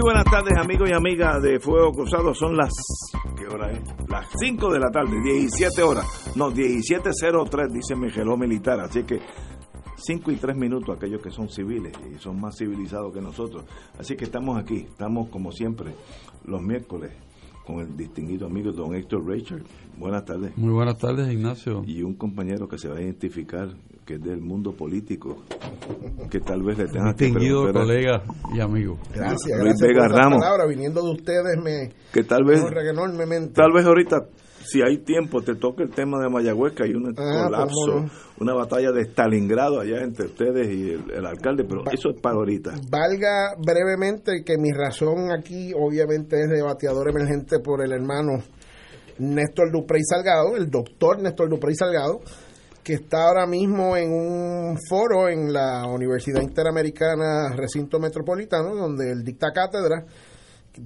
Muy buenas tardes amigos y amigas de Fuego Cruzado, son las, ¿qué hora es? Las 5 de la tarde, 17 horas, no, 17.03 dice mi reloj militar, así que 5 y 3 minutos aquellos que son civiles y son más civilizados que nosotros. Así que estamos aquí, estamos como siempre los miércoles con el distinguido amigo don Héctor Richard. Buenas tardes. Muy buenas tardes, Ignacio. Y un compañero que se va a identificar, que es del mundo político, que tal vez le tenga que Distinguido colega y amigo. Gracias, Luis gracias Vega por Ramos. palabra. Viniendo de ustedes me que tal vez enormemente. Tal vez ahorita, si hay tiempo, te toque el tema de Mayagüez, que hay un Ah, colapso, cómo no. una batalla de Stalingrado allá entre ustedes y el, el alcalde, pero eso es para ahorita. Valga brevemente que mi razón aquí obviamente es de bateador emergente por el hermano Néstor Duprey Salgado, el doctor Néstor Duprey Salgado, que está ahora mismo en un foro en la Universidad Interamericana Recinto Metropolitano, donde él dicta cátedra,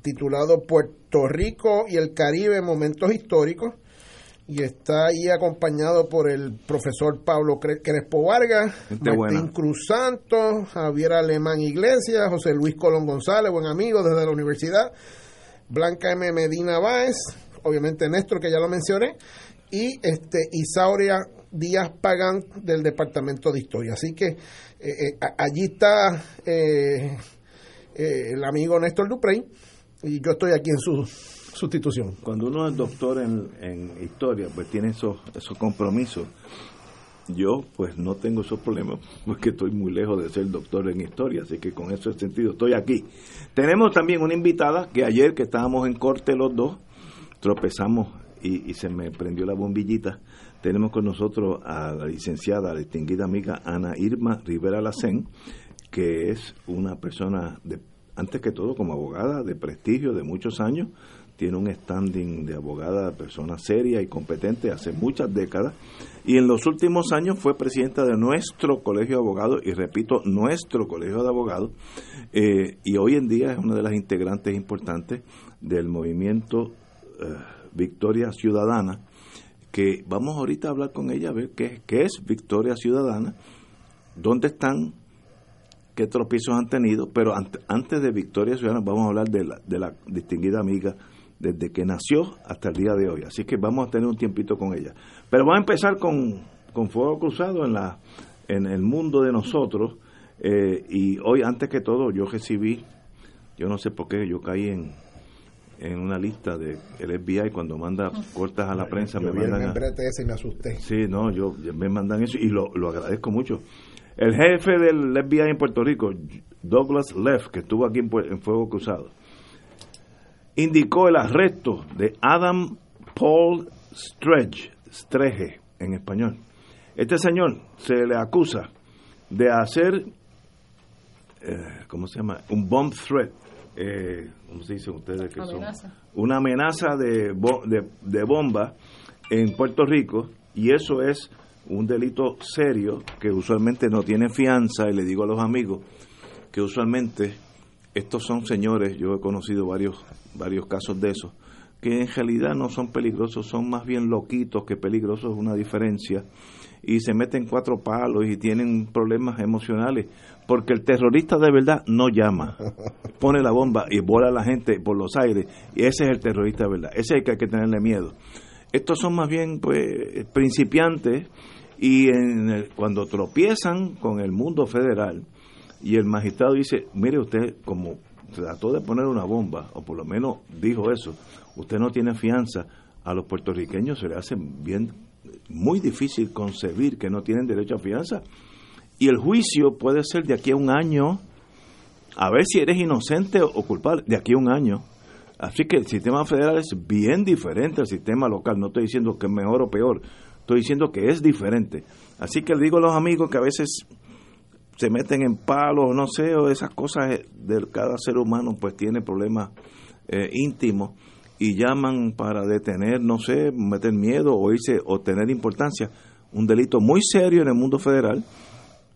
titulado Puerto Rico y el Caribe, Momentos Históricos, y está ahí acompañado por el profesor Pablo Cre- Crespo Vargas, Gente Martín buena. Cruz Santos, Javier Alemán Iglesias, José Luis Colón González, buen amigo desde la universidad, Blanca M. Medina Báez, obviamente Néstor, que ya lo mencioné, y este Isauria Díaz Pagán del Departamento de Historia. Así que eh, eh, allí está eh, eh, el amigo Néstor Duprey y yo estoy aquí en su sustitución. Cuando uno es doctor en, historia, pues tiene esos, esos compromisos. Yo, pues no tengo esos problemas, porque estoy muy lejos de ser doctor en historia, así que con ese sentido estoy aquí. Tenemos también una invitada que ayer que estábamos en corte los dos, tropezamos y se me prendió la bombillita. Tenemos con nosotros a la licenciada, la distinguida amiga Ana Irma Rivera Lacén, que es una persona, de, antes que todo, como abogada de prestigio de muchos años, tiene un standing de abogada, persona seria y competente hace muchas décadas, y en los últimos años fue presidenta de nuestro colegio de abogados, y repito, nuestro colegio de abogados, eh, y hoy en día es una de las integrantes importantes del movimiento eh, Victoria Ciudadana, que vamos ahorita a hablar con ella a ver qué, qué es Victoria Ciudadana, dónde están, qué tropiezos han tenido, pero ante- antes de Victoria Ciudadana vamos a hablar de la, de la distinguida amiga desde que nació hasta el día de hoy. Así que vamos a tener un tiempito con ella. Pero vamos a empezar con, con Fuego Cruzado en, la, en el mundo de nosotros. eh, y hoy, antes que todo, yo recibí, yo no sé por qué, yo caí en, en una lista del FBI cuando manda cortas a la prensa. Yo me vi el mandan a- ese y me asusté. Sí, no, yo me mandan eso y lo, lo agradezco mucho. El jefe del FBI en Puerto Rico, Douglas Leff, que estuvo aquí en, Pue- en Fuego Cruzado, indicó el arresto de Adam Paul Stretch, Streje en español. Este señor se le acusa de hacer, eh, ¿cómo se llama? Un bomb threat. Eh, ¿Cómo se dice ustedes que Amenaza. son? Una amenaza de, bo- de, de bomba en Puerto Rico y eso es un delito serio que usualmente no tiene fianza y le digo a los amigos que usualmente estos son señores, yo he conocido varios varios casos de esos, que en realidad no son peligrosos, son más bien loquitos que peligrosos, es una diferencia, y se meten cuatro palos y tienen problemas emocionales, porque el terrorista de verdad no llama, pone la bomba y vuela a la gente por los aires, y ese es el terrorista de verdad, ese es el que hay que tenerle miedo. Estos son más bien pues principiantes y en el- cuando tropiezan con el mundo federal y el magistrado dice, mire usted, como trató de poner una bomba, o por lo menos dijo eso, usted no tiene fianza, a los puertorriqueños se le hace bien, muy difícil concebir que no tienen derecho a fianza. Y el juicio puede ser de aquí a un año, a ver si eres inocente o culpable, de aquí a un año. Así que el sistema federal es bien diferente al sistema local. No estoy diciendo que es mejor o peor, Estoy diciendo que es diferente. Así que le digo a los amigos que a veces se meten en palos, no sé, o esas cosas de cada ser humano pues tiene problemas eh, íntimos y llaman para detener, no sé, meter miedo o irse o tener importancia, un delito muy serio en el mundo federal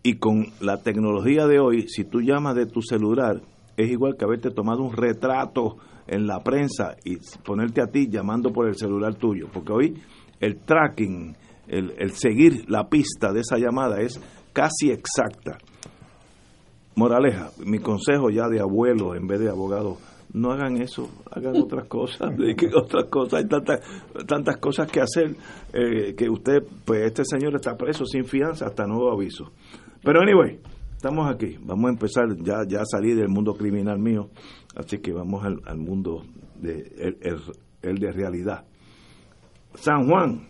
y con la tecnología de hoy, si tú llamas de tu celular, es igual que haberte tomado un retrato en la prensa y ponerte a ti llamando por el celular tuyo, porque hoy el tracking, el, el seguir la pista de esa llamada es casi exacta. Moraleja, mi consejo ya de abuelo en vez de abogado, no hagan eso, hagan otras cosas, otras cosas, hay tantas, tantas cosas que hacer eh, que usted, pues este señor está preso sin fianza hasta nuevo aviso. Pero anyway, estamos aquí, vamos a empezar ya ya a salir del mundo criminal mío, así que vamos al, mundo de el, de realidad. San Juan,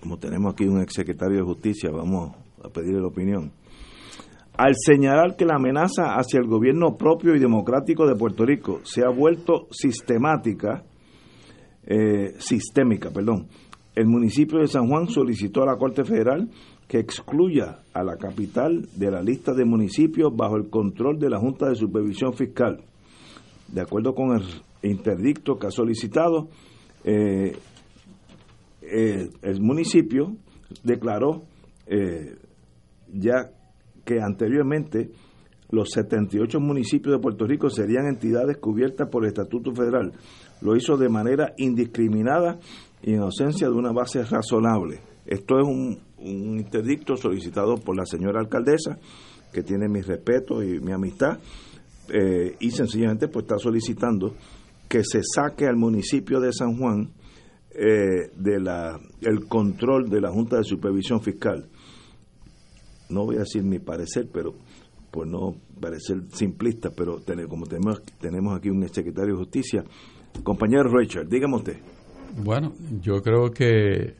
como tenemos aquí un exsecretario de justicia, vamos a pedirle la opinión al señalar que la amenaza hacia el gobierno propio y democrático de Puerto Rico se ha vuelto sistemática, eh, sistémica, perdón, el municipio de San Juan solicitó a la Corte Federal que excluya a la capital de la lista de municipios bajo el control de la Junta de Supervisión Fiscal. De acuerdo con el interdicto que ha solicitado, eh, eh, el municipio declaró ya que anteriormente los 78 municipios de Puerto Rico serían entidades cubiertas por el Estatuto Federal. Lo hizo de manera indiscriminada y en ausencia de una base razonable. Esto es un, interdicto solicitado por la señora alcaldesa, que tiene mi respeto y mi amistad, eh, y sencillamente pues está solicitando que se saque al municipio de San Juan eh, de el control de la Junta de Supervisión Fiscal no voy a decir mi parecer, pero por no parecer simplista, pero como tenemos, tenemos aquí un secretario de justicia, compañero Richard, dígame usted. Bueno, yo creo que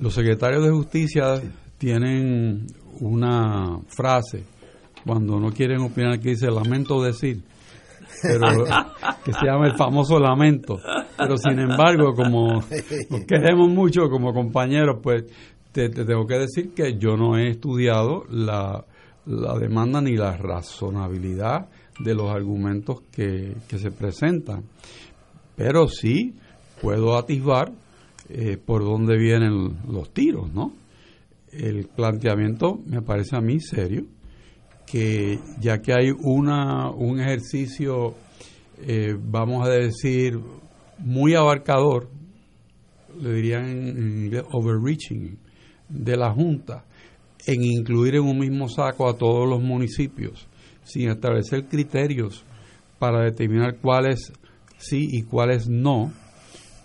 los secretarios de justicia tienen una frase cuando no quieren opinar que dice lamento decir pero que se llama el famoso lamento pero sin embargo como nos queremos mucho como compañeros pues te, tengo que decir que yo no he estudiado la, demanda ni la razonabilidad de los argumentos que, se presentan, pero sí puedo atisbar eh, por dónde vienen los tiros, ¿no? El planteamiento me parece a mí serio, que ya que hay una, un ejercicio, eh, vamos a decir, muy abarcador, le dirían en inglés overreaching, de la Junta en incluir en un mismo saco a todos los municipios sin establecer criterios para determinar cuáles sí y cuáles no,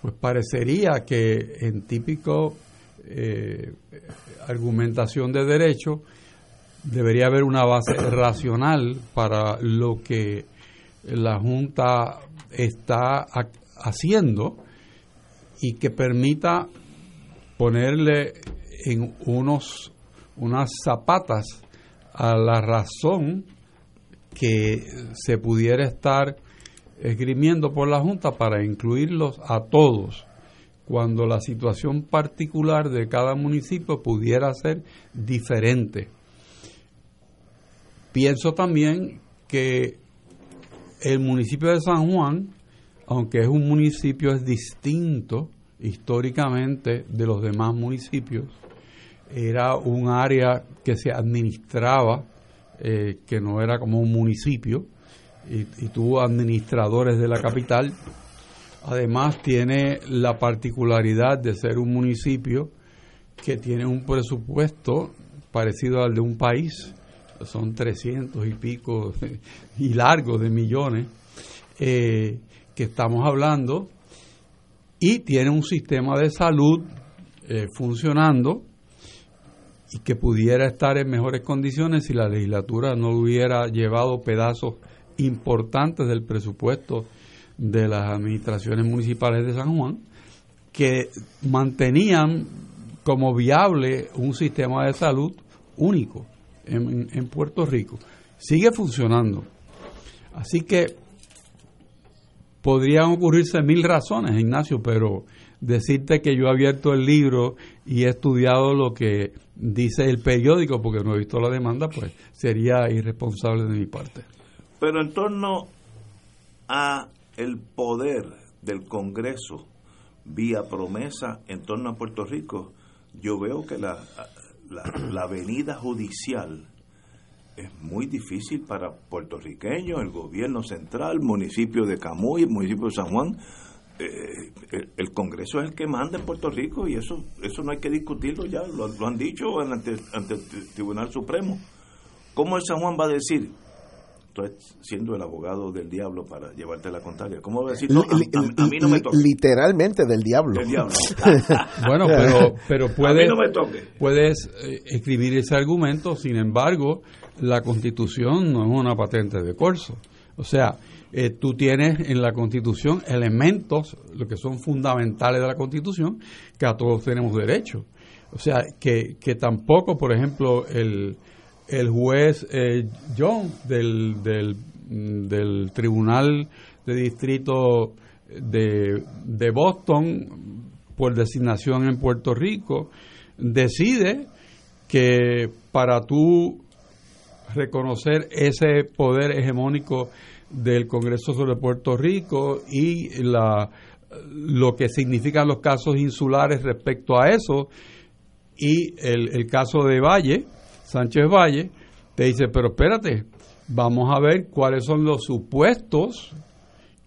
pues parecería que en típico eh, argumentación de derecho debería haber una base racional para lo que la Junta está haciendo y que permita ponerle en unos, unas zapatas a la razón que se pudiera estar esgrimiendo por la Junta para incluirlos a todos cuando la situación particular de cada municipio pudiera ser diferente. Pienso también que el municipio de San Juan, aunque es un municipio es distinto históricamente de los demás municipios, era un área que se administraba, eh, que no era como un municipio, y, tuvo administradores de la capital. Además tiene la particularidad de ser un municipio que tiene un presupuesto parecido al de un país, son 300 y pico y largos de millones eh, que estamos hablando, y tiene un sistema de salud eh, funcionando y que pudiera estar en mejores condiciones si la legislatura no hubiera llevado pedazos importantes del presupuesto de las administraciones municipales de San Juan que mantenían como viable un sistema de salud único en, en Puerto Rico. Sigue funcionando. Así que podrían ocurrirse mil razones, Ignacio, pero decirte que yo he abierto el libro y he estudiado lo que dice el periódico porque no he visto la demanda, pues sería irresponsable de mi parte. Pero en torno a el poder del Congreso vía promesa en torno a Puerto Rico, yo veo que la, la, avenida judicial es muy difícil para puertorriqueños, el gobierno central, municipio de Camuy, municipio de San Juan. Eh, el, Congreso es el que manda en Puerto Rico y eso eso no hay que discutirlo ya, lo, han dicho ante, ante el Tribunal Supremo. ¿Cómo el San Juan va a decir, siendo el abogado del diablo para llevarte la contraria. ¿Cómo voy a decir? a, mí no me toca. Literalmente del diablo. bueno, pero, pero puedes, puedes eh, escribir ese argumento, sin embargo, la constitución no es una patente de corso. O sea, eh, tú tienes en la constitución elementos, lo que son fundamentales de la constitución, que a todos tenemos derecho. O sea, que, que tampoco, por ejemplo, el, el juez eh, John del, del, Tribunal de Distrito de, de Boston por designación en Puerto Rico decide que para tú reconocer ese poder hegemónico del Congreso sobre Puerto Rico y la, lo que significan los casos insulares respecto a eso. Y el, el caso de Valle, Sánchez Valle, te dice, pero espérate, vamos a ver cuáles son los supuestos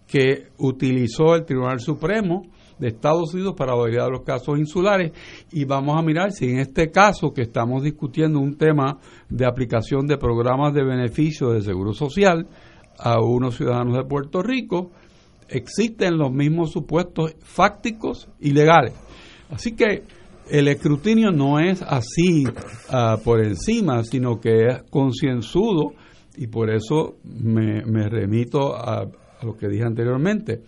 que utilizó el Tribunal Supremo de Estados Unidos para validar los casos insulares. Y vamos a mirar si en este caso que estamos discutiendo un tema de aplicación de programas de beneficio de seguro social a unos ciudadanos de Puerto Rico, existen los mismos supuestos fácticos y legales. Así que el escrutinio no es así ah, por encima, sino que es concienzudo y por eso me, remito a, lo que dije anteriormente.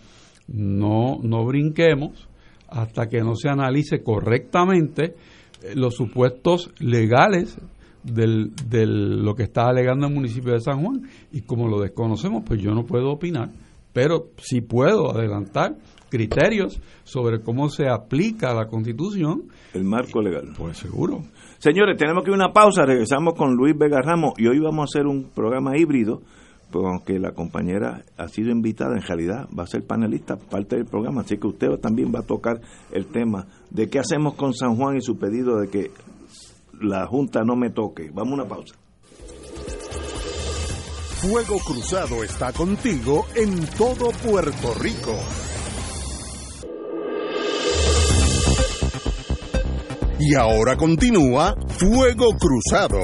No, no brinquemos hasta que no se analice correctamente eh, los supuestos legales de lo que está alegando el municipio de San Juan y como lo desconocemos, pues yo no puedo opinar, pero sí puedo adelantar criterios sobre cómo se aplica la Constitución. El marco legal. Pues seguro. Señores, tenemos que ir a una pausa, regresamos con Luis Vega Ramos y hoy vamos a hacer un programa híbrido, pues aunque la compañera ha sido invitada, en realidad va a ser panelista, parte del programa, así que usted también va a tocar el tema de qué hacemos con San Juan y su pedido de que la Junta no me toque. Vamos a una pausa. Fuego Cruzado está contigo en todo Puerto Rico. Y ahora continúa Fuego Cruzado.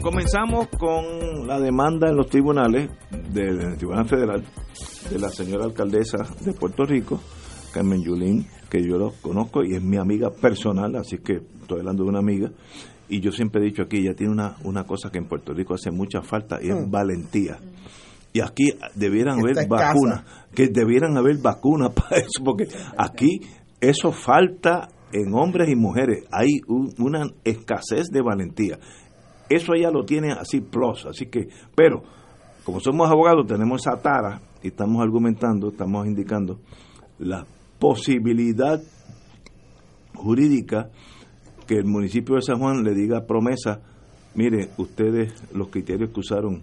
Comenzamos con la demanda en los tribunales del Tribunal Federal de la señora alcaldesa de Puerto Rico, Carmen Yulín, que yo lo conozco y es mi amiga personal, así que estoy hablando de una amiga. Y yo siempre he dicho aquí, ella tiene una, una cosa que en Puerto Rico hace mucha falta y es mm. valentía y aquí debieran haber vacunas, que debieran haber vacunas para eso, porque aquí eso falta en hombres y mujeres, hay una escasez de valentía. Eso ella lo tiene así plus, así que, pero como somos abogados tenemos esa tara y estamos argumentando, estamos indicando la posibilidad jurídica que el municipio de San Juan le diga promesa, mire, ustedes los criterios que usaron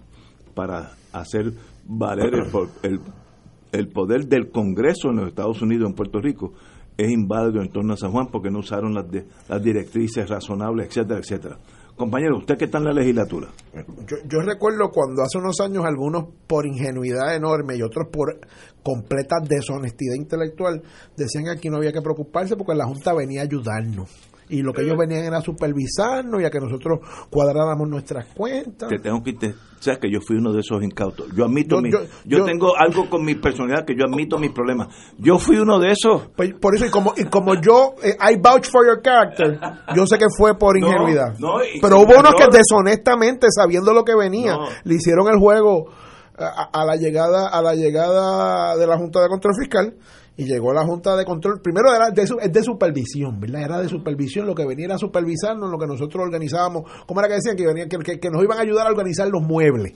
para hacer valer el, el, poder del Congreso en los Estados Unidos, en Puerto Rico, es inválido en torno a San Juan porque no usaron las, las directrices razonables, etcétera, etcétera. Compañero, usted que está en la legislatura. Yo, yo, recuerdo cuando hace unos años algunos por ingenuidad enorme y otros por completa deshonestidad intelectual decían que aquí no había que preocuparse porque la Junta venía a ayudarnos y lo que ellos venían era supervisarnos y a que nosotros cuadráramos nuestras cuentas. Te tengo que sabes que yo fui uno de esos incautos. Yo admito yo, mi, yo, tengo algo con mi personalidad que yo admito mis problemas. Yo fui uno de esos. Pues, por eso y como y como yo eh, I vouch for your character, yo sé que fue por ingenuidad. Pero hubo unos que deshonestamente sabiendo lo que venía le hicieron el juego a, la llegada a la llegada de la Junta de Control Fiscal y llegó la Junta de Control, primero era de, de supervisión, ¿verdad? Era de supervisión, lo que venía era supervisarnos, lo que nosotros organizábamos, ¿cómo era que decían? Que, venía, que, que nos iban a ayudar a organizar los muebles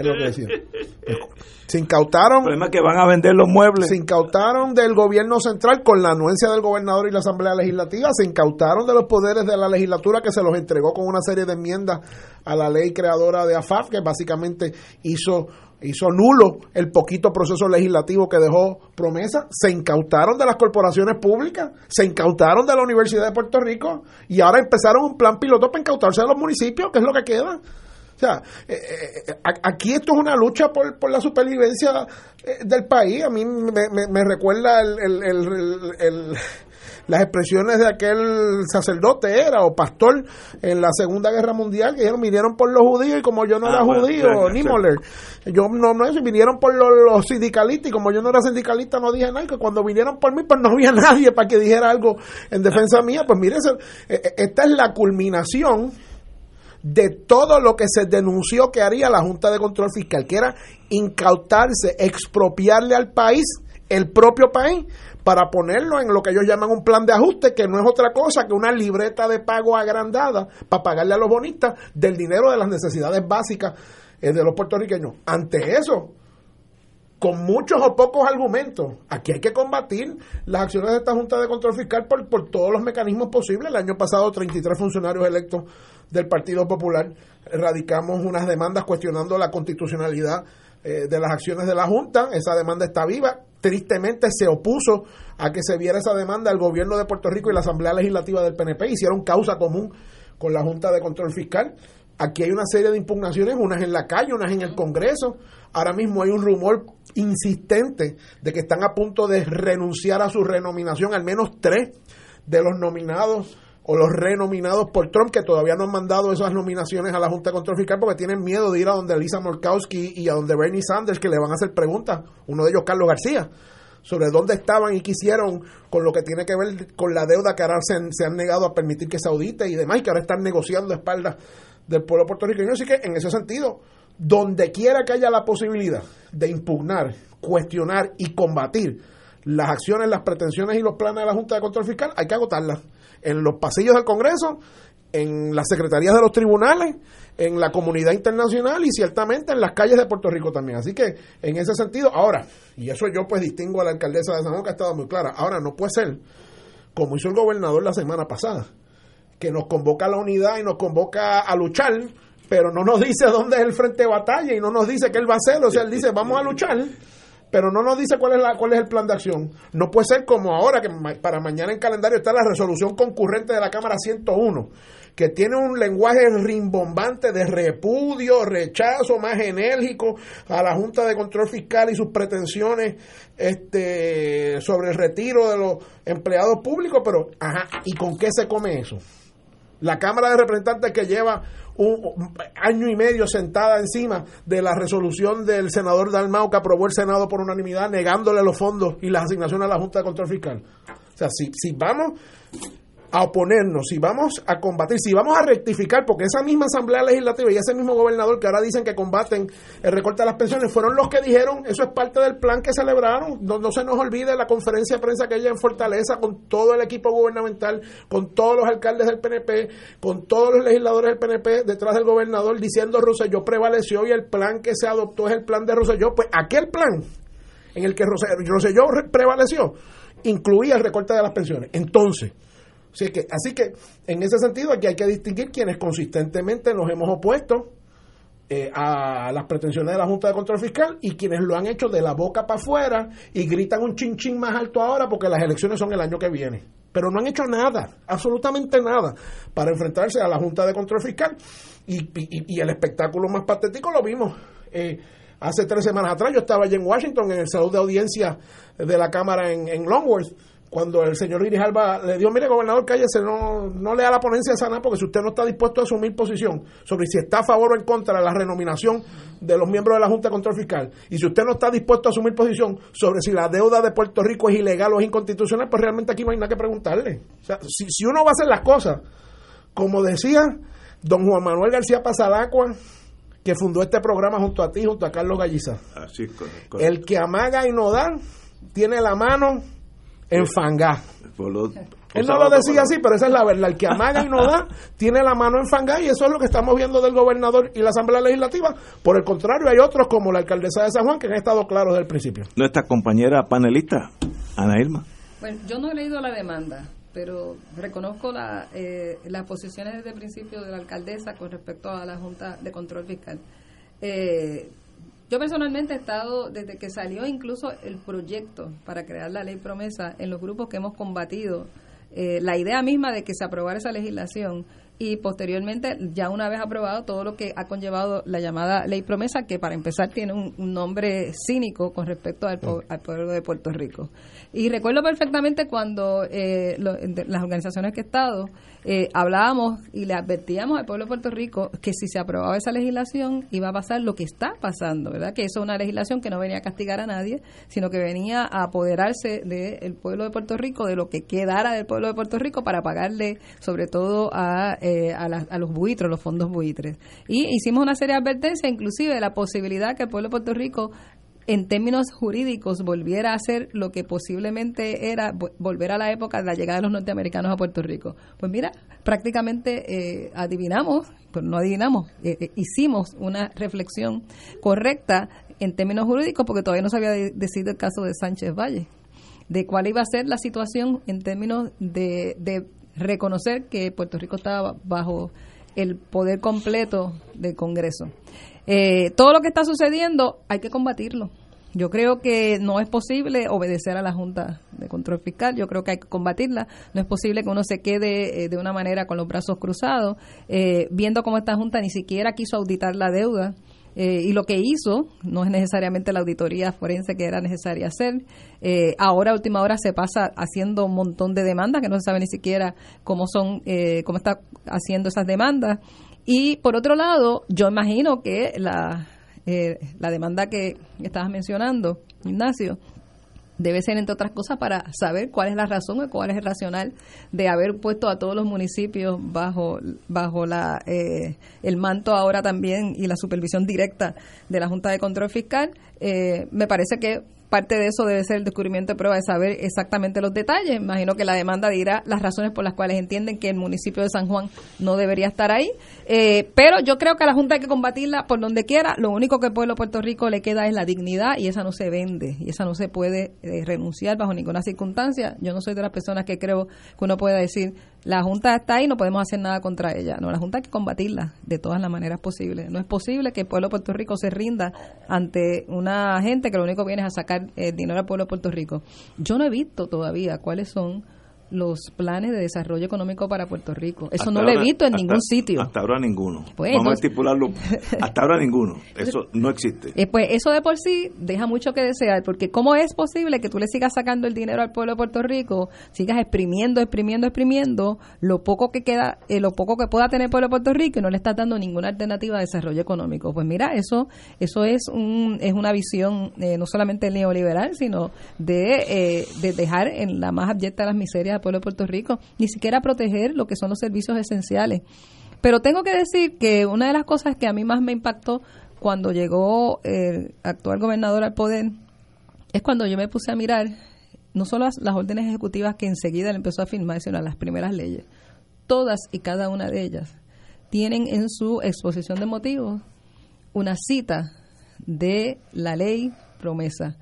es lo que decía. Se incautaron. que van a vender los muebles. Se incautaron del gobierno central con la anuencia del gobernador y la Asamblea Legislativa. Se incautaron de los poderes de la legislatura que se los entregó con una serie de enmiendas a la ley creadora de AFAF, que básicamente hizo hizo nulo el poquito proceso legislativo que dejó promesa, se incautaron de las corporaciones públicas, se incautaron de la Universidad de Puerto Rico y ahora empezaron un plan piloto para incautarse de los municipios, que es lo que queda. O sea, eh, eh, aquí esto es una lucha por, por la supervivencia eh, del país. A mí me, me, recuerda el, el, las expresiones de aquel sacerdote era o pastor en la Segunda Guerra Mundial que dijeron vinieron por los judíos y como yo no era ah, judío, ni Niemöller, yo no no eso, vinieron por los, sindicalistas y como yo no era sindicalista no dije nada, que cuando vinieron por mí pues no había nadie para que dijera algo en defensa mía, pues mire, esta es la culminación de todo lo que se denunció que haría la Junta de Control Fiscal, que era incautarse, expropiarle al país, el propio país, para ponerlo en lo que ellos llaman un plan de ajuste, que no es otra cosa que una libreta de pago agrandada para pagarle a los bonistas del dinero de las necesidades básicas eh, de los puertorriqueños. Ante eso, con muchos o pocos argumentos. Aquí hay que combatir las acciones de esta Junta de Control Fiscal por, por todos los mecanismos posibles. El año pasado, 33 funcionarios electos del Partido Popular radicamos unas demandas cuestionando la constitucionalidad eh, de las acciones de la Junta. Esa demanda está viva. Tristemente se opuso a que se viera esa demanda el gobierno de Puerto Rico y la Asamblea Legislativa del PNP. Hicieron causa común con la Junta de Control Fiscal. Aquí hay una serie de impugnaciones, unas en la calle, unas en el Congreso. Ahora mismo hay un rumor insistente de que están a punto de renunciar a su renominación, al menos tres de los nominados o los renominados por Trump, que todavía no han mandado esas nominaciones a la Junta de Control Fiscal porque tienen miedo de ir a donde Lisa Murkowski y a donde Bernie Sanders, que le van a hacer preguntas, uno de ellos Carlos García, sobre dónde estaban y qué hicieron con lo que tiene que ver con la deuda que ahora se, se han negado a permitir que se audite y demás, y que ahora están negociando a espaldas del pueblo puertorriqueño. Así que en ese sentido, donde quiera que haya la posibilidad de impugnar, cuestionar y combatir las acciones, las pretensiones y los planes de la Junta de Control Fiscal, hay que agotarlas. En los pasillos del Congreso, en las secretarías de los tribunales, en la comunidad internacional y ciertamente en las calles de Puerto Rico también. Así que en ese sentido, ahora, y eso yo pues distingo a la alcaldesa de San Juan que ha estado muy clara, ahora no puede ser como hizo el gobernador la semana pasada, que nos convoca a la unidad y nos convoca a luchar, pero no nos dice dónde es el frente de batalla y no nos dice qué él va a hacer. O sea, él dice, vamos a luchar, pero no nos dice cuál es, la, cuál es el plan de acción. No puede ser como ahora, que para mañana en calendario está la resolución concurrente de la Cámara 101, que tiene un lenguaje rimbombante de repudio, rechazo más enérgico a la Junta de Control Fiscal y sus pretensiones este, sobre el retiro de los empleados públicos, pero, ajá, ¿y con qué se come eso? La Cámara de Representantes que lleva un año y medio sentada encima de la resolución del senador Dalmau que aprobó el Senado por unanimidad negándole los fondos y las asignaciones a la Junta de Control Fiscal. O sea, si, si vamos a oponernos, si vamos a combatir, si vamos a rectificar, porque esa misma Asamblea Legislativa y ese mismo gobernador que ahora dicen que combaten el recorte de las pensiones, fueron los que dijeron, eso es parte del plan que celebraron, no, no se nos olvide la conferencia de prensa que hay en Fortaleza con todo el equipo gubernamental, con todos los alcaldes del PNP, con todos los legisladores del PNP detrás del gobernador diciendo Roselló prevaleció y el plan que se adoptó es el plan de Roselló, pues aquel plan en el que Roselló prevaleció incluía el recorte de las pensiones. Entonces, Así que, así que en ese sentido aquí hay que distinguir quienes consistentemente nos hemos opuesto eh, a las pretensiones de la Junta de Control Fiscal y quienes lo han hecho de la boca para afuera y gritan un chinchín más alto ahora porque las elecciones son el año que viene. Pero no han hecho nada, absolutamente nada, para enfrentarse a la Junta de Control Fiscal. Y, el espectáculo más patético lo vimos. Eh, hace tres semanas atrás yo estaba allí en Washington en el salón de audiencia de la Cámara en Longworth cuando el señor Iris Alba le dio, mire, gobernador, cállese, no, no lea la ponencia sana, porque si usted no está dispuesto a asumir posición sobre si está a favor o en contra de la renominación de los miembros de la Junta de Control Fiscal, y si usted no está dispuesto a asumir posición sobre si la deuda de Puerto Rico es ilegal o es inconstitucional, pues realmente aquí no hay nada que preguntarle. O sea, si, si uno va a hacer las cosas, como decía don Juan Manuel García Pasadacua, que fundó este programa junto a ti, junto a Carlos Galliza. Así El que amaga y no da, tiene la mano en fangá. Él no lo decía así, pero esa es la verdad. El que amaga y no da, tiene la mano en fangá y eso es lo que estamos viendo del gobernador y la Asamblea Legislativa. Por el contrario, hay otros como la alcaldesa de San Juan que han estado claros desde el principio. Nuestra compañera panelista, Ana Irma. Bueno, yo no he leído la demanda, pero reconozco la, eh, las posiciones desde el principio de la alcaldesa con respecto a la Junta de Control Fiscal. Eh, yo personalmente he estado, desde que salió incluso el proyecto para crear la ley promesa, en los grupos que hemos combatido eh, la idea misma de que se aprobara esa legislación y posteriormente, ya una vez aprobado, todo lo que ha conllevado la llamada ley promesa, que para empezar tiene un, nombre cínico con respecto al, al, pueblo de Puerto Rico. Y recuerdo perfectamente cuando eh, las organizaciones que he estado eh, hablábamos y le advertíamos al pueblo de Puerto Rico que si se aprobaba esa legislación iba a pasar lo que está pasando, ¿verdad? Que eso es una legislación que no venía a castigar a nadie, sino que venía a apoderarse del pueblo de Puerto Rico, de lo que quedara del pueblo de Puerto Rico para pagarle sobre todo a, eh, a, a los buitres, los fondos buitres. Y hicimos una serie de advertencias, inclusive de la posibilidad que el pueblo de Puerto Rico en términos jurídicos volviera a ser lo que posiblemente era volver a la época de la llegada de los norteamericanos a Puerto Rico. Pues mira, prácticamente eh, adivinamos, pero no adivinamos, eh, eh, hicimos una reflexión correcta en términos jurídicos porque todavía no se había decidido el caso de Sánchez Valle, de cuál iba a ser la situación en términos de, de reconocer que Puerto Rico estaba bajo el poder completo del Congreso. Eh, todo lo que está sucediendo hay que combatirlo. Yo creo que no es posible obedecer a la Junta de Control Fiscal, yo creo que hay que combatirla. No es posible que uno se quede eh, de una manera con los brazos cruzados, eh, viendo cómo esta Junta ni siquiera quiso auditar la deuda. y lo que hizo no es necesariamente la auditoría forense que era necesaria hacer. ahora, a última hora, se pasa haciendo un montón de demandas que no se sabe ni siquiera cómo son, cómo está haciendo esas demandas. Y por otro lado, yo imagino que la, eh, la demanda que estabas mencionando, Ignacio, debe ser, entre otras cosas, para saber cuál es la razón o cuál es el racional de haber puesto a todos los municipios bajo, bajo la, eh, el manto ahora también y la supervisión directa de la Junta de Control Fiscal. Eh, me parece que parte de eso debe ser el descubrimiento de prueba de saber exactamente los detalles. Imagino que la demanda dirá las razones por las cuales entienden que el municipio de San Juan no debería estar ahí. Eh, pero yo creo que a la Junta hay que combatirla por donde quiera. Lo único que al pueblo de Puerto Rico le queda es la dignidad y esa no se vende y esa no se puede eh, renunciar bajo ninguna circunstancia. Yo no soy de las personas que creo que uno pueda decir la Junta está ahí, no podemos hacer nada contra ella. No, la Junta hay que combatirla de todas las maneras posibles. No es posible que el pueblo de Puerto Rico se rinda ante una gente que lo único que viene es a sacar el dinero al pueblo de Puerto Rico. Yo no he visto todavía cuáles son los planes de desarrollo económico para Puerto Rico. Eso no lo he visto en ningún sitio. Hasta ahora ninguno. Pues, Vamos a estipularlo. Hasta ahora ninguno. Eso no existe. Eh, pues eso de por sí deja mucho que desear, porque ¿cómo es posible que tú le sigas sacando el dinero al pueblo de Puerto Rico, sigas exprimiendo, exprimiendo, exprimiendo lo poco que queda, eh, lo poco que pueda tener el pueblo de Puerto Rico y no le estás dando ninguna alternativa de desarrollo económico? Pues mira, eso eso es un es una visión eh, no solamente neoliberal, sino de, de dejar en la más abyecta de las miserias pueblo de Puerto Rico, ni siquiera proteger lo que son los servicios esenciales. Pero tengo que decir que una de las cosas que a mí más me impactó cuando llegó el actual gobernador al poder es cuando yo me puse a mirar no solo las, órdenes ejecutivas que enseguida le empezó a firmar, sino las primeras leyes. Todas y cada una de ellas tienen en su exposición de motivos una cita de la ley promesa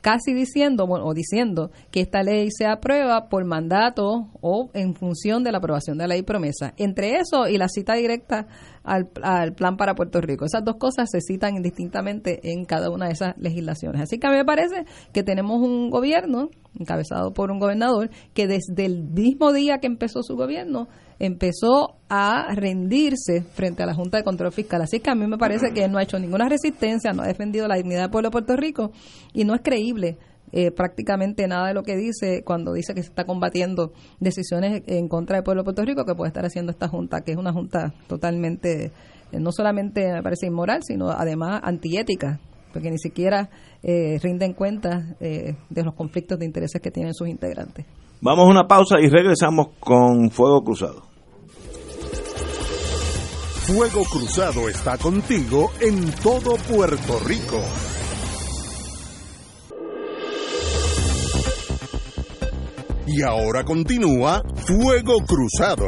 casi diciendo o diciendo que esta ley se aprueba por mandato o en función de la aprobación de la ley promesa. Entre eso y la cita directa al, al, plan para Puerto Rico. Esas dos cosas se citan indistintamente en cada una de esas legislaciones. Así que a mí me parece que tenemos un gobierno encabezado por un gobernador que desde el mismo día que empezó su gobierno empezó a rendirse frente a la Junta de Control Fiscal. Así que a mí me parece que no ha hecho ninguna resistencia, no ha defendido la dignidad del pueblo de Puerto Rico y no es creíble eh, prácticamente nada de lo que dice cuando dice que se está combatiendo decisiones en contra del pueblo de Puerto Rico que puede estar haciendo esta junta, que es una junta totalmente, eh, no solamente me parece inmoral, sino además antiética, porque ni siquiera eh, rinden cuenta de los conflictos de intereses que tienen sus integrantes. Vamos a una pausa y regresamos con Fuego Cruzado. Fuego Cruzado está contigo en todo Puerto Rico. Y ahora continúa Fuego Cruzado.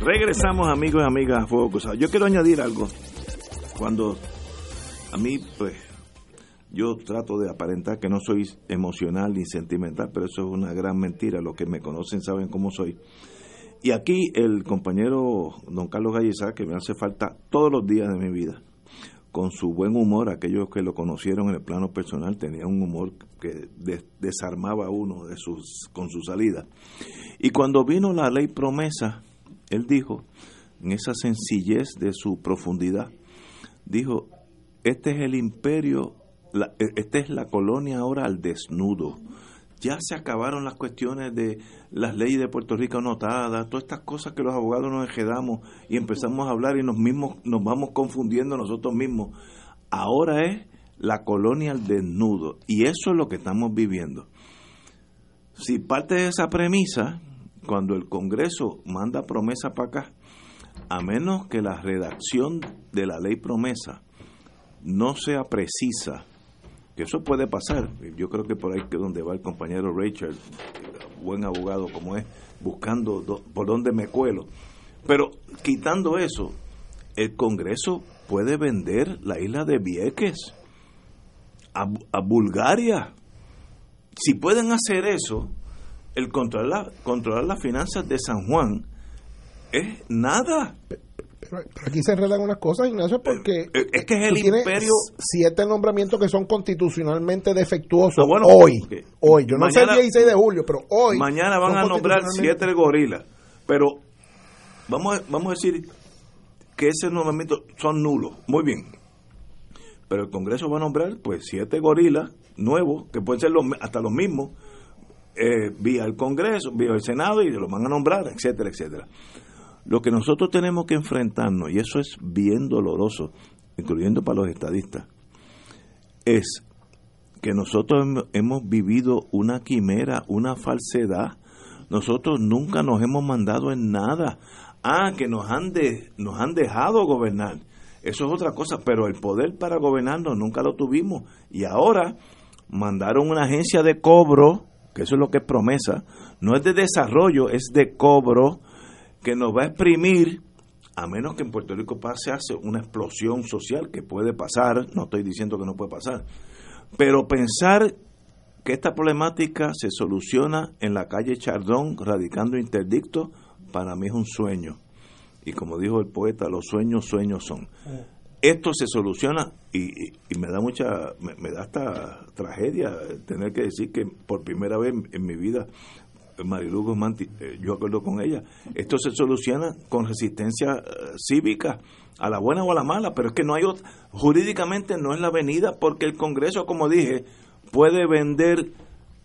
Regresamos amigos y amigas a Fuego Cruzado. Yo quiero añadir algo. Cuando a mí, pues, yo trato de aparentar que no soy emocional ni sentimental, pero eso es una gran mentira. Los que me conocen saben cómo soy. Y aquí el compañero don Carlos Gallezá, que me hace falta todos los días de mi vida, con su buen humor, aquellos que lo conocieron en el plano personal, tenía un humor que desarmaba a uno de sus, con su salida. Y cuando vino la ley promesa, él dijo, en esa sencillez de su profundidad, dijo, este es el imperio, la, esta es la colonia ahora al desnudo ya se acabaron las cuestiones de las leyes de Puerto Rico anotadas, todas estas cosas que los abogados nos enjedamos y empezamos a hablar y nos mismos nos vamos confundiendo nosotros mismos. Ahora es la colonia al desnudo y eso es lo que estamos viviendo. Si parte de esa premisa, cuando el Congreso manda promesa para acá, a menos que la redacción de la ley promesa no sea precisa, que eso puede pasar. Yo creo que por ahí que donde va el compañero Richard, buen abogado como es, buscando por dónde me cuelo. Pero quitando eso, el Congreso puede vender la isla de Vieques a, a Bulgaria. Si pueden hacer eso, el controlar, controlar las finanzas de San Juan es nada. Pero aquí se enredan unas cosas, Ignacio, porque eh, es que es el imperio siete nombramientos que son constitucionalmente defectuosos ah, hoy. Hoy, yo no sé el 16 de julio, pero hoy. Mañana van a nombrar siete gorilas, pero vamos a, vamos a decir que ese nombramiento son nulos. Muy bien. Pero el Congreso va a nombrar pues siete gorilas nuevos, que pueden ser los, hasta los mismos, eh, vía el Congreso, vía el Senado, y los van a nombrar, etcétera, etcétera. Lo que nosotros tenemos que enfrentarnos, y eso es bien doloroso, incluyendo para los estadistas, es que nosotros hemos vivido una quimera, una falsedad. Nosotros nunca nos hemos mandado en nada. Ah, que nos han, de, nos han dejado gobernar. Eso es otra cosa, pero el poder para gobernarnos nunca lo tuvimos. Y ahora mandaron una agencia de cobro, que eso es lo que es promesa, no es de desarrollo, es de cobro que nos va a exprimir, a menos que en Puerto Rico pase hace una explosión social que puede pasar, no estoy diciendo que no puede pasar, pero pensar que esta problemática se soluciona en la calle Chardón radicando interdicto, para mí es un sueño. Y como dijo el poeta, los sueños, sueños son. Esto se soluciona y, me da mucha, me, da hasta tragedia tener que decir que por primera vez en mi vida Marilu Guzmán, eh, yo acuerdo con ella, esto se soluciona con resistencia eh, cívica, a la buena o a la mala, pero es que no hay otra, jurídicamente no es la avenida porque el Congreso, como dije, puede vender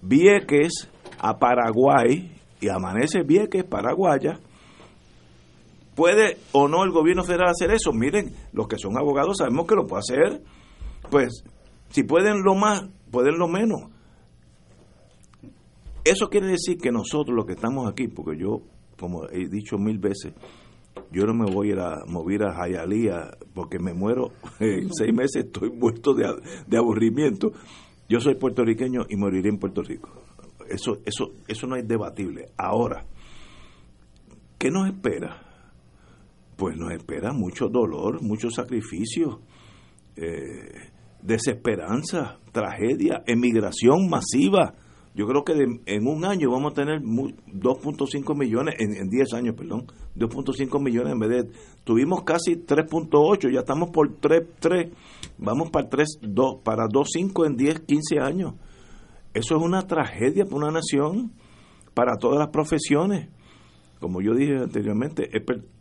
Vieques a Paraguay y amanece Vieques, Paraguaya. ¿Puede o no el gobierno federal hacer eso? Miren, los que son abogados sabemos que lo puede hacer. Pues, si pueden lo más, pueden lo menos eso quiere decir que nosotros los que estamos aquí, porque yo, como he dicho mil veces, yo no me voy a ir a mover a Jayalía porque me muero en seis meses, estoy muerto de, aburrimiento. Yo soy puertorriqueño y moriré en Puerto Rico. Eso, eso, eso no es debatible. Ahora, ¿qué nos espera? Pues nos espera mucho dolor, mucho sacrificio, eh, desesperanza, tragedia, emigración masiva yo creo que en un año vamos a tener 2.5 millones, en, 10 años, perdón, 2.5 millones en vez de... Tuvimos casi 3.8, ya estamos por 3, vamos para 3, 2, para 2.5 en 10, 15 años. Eso es una tragedia para una nación, para todas las profesiones. Como yo dije anteriormente,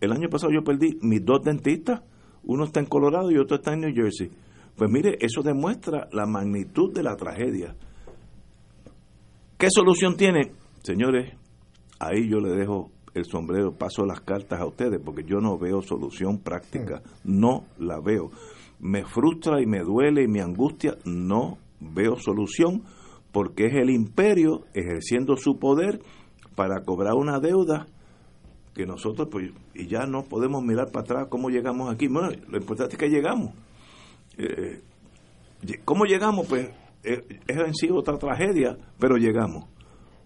el año pasado yo perdí mis dos dentistas, uno está en Colorado y otro está en New Jersey. Pues mire, eso demuestra la magnitud de la tragedia ¿Qué solución tiene? Señores, ahí yo le dejo el sombrero, paso las cartas a ustedes, porque yo no veo solución práctica, no la veo. me frustra y me duele y me angustia, no veo solución porque es el imperio ejerciendo su poder para cobrar una deuda que nosotros pues y ya no podemos mirar para atrás cómo llegamos aquí. Bueno, lo importante es que llegamos. Eh, ¿Cómo llegamos? Pues eh, es en sí otra tragedia, pero llegamos.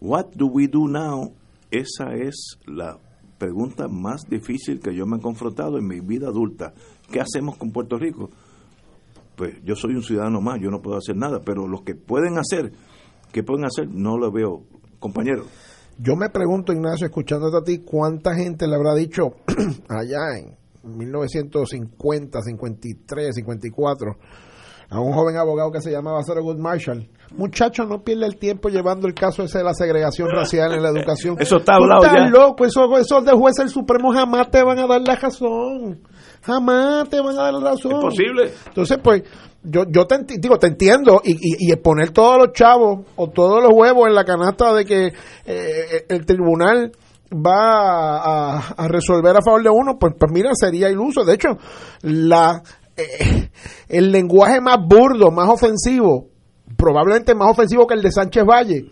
What do we do now? Esa es la pregunta más difícil que yo me he confrontado en mi vida adulta. ¿Qué hacemos con Puerto Rico? Pues yo soy un ciudadano más, yo no puedo hacer nada, pero los que pueden hacer, ¿qué pueden hacer? No lo veo. Compañero. Yo me pregunto, Ignacio, escuchándote a ti, ¿cuánta gente le habrá dicho allá en 1950, 53, 54 a un joven abogado que se llamaba Good Marshall. Muchacho, no pierde el tiempo llevando el caso ese de la segregación racial en la educación. Eso está hablado ya. loco, esos, esos de juez del Supremo jamás te van a dar la razón. Jamás te van a dar la razón. Es posible. Entonces, pues, yo, yo te, digo, te entiendo y, y, poner todos los chavos o todos los huevos en la canasta de que eh, el tribunal va a, resolver a favor de uno, pues, pues mira, sería iluso. De hecho, la eh, el lenguaje más burdo, más ofensivo, probablemente más ofensivo que el de Sánchez Valle,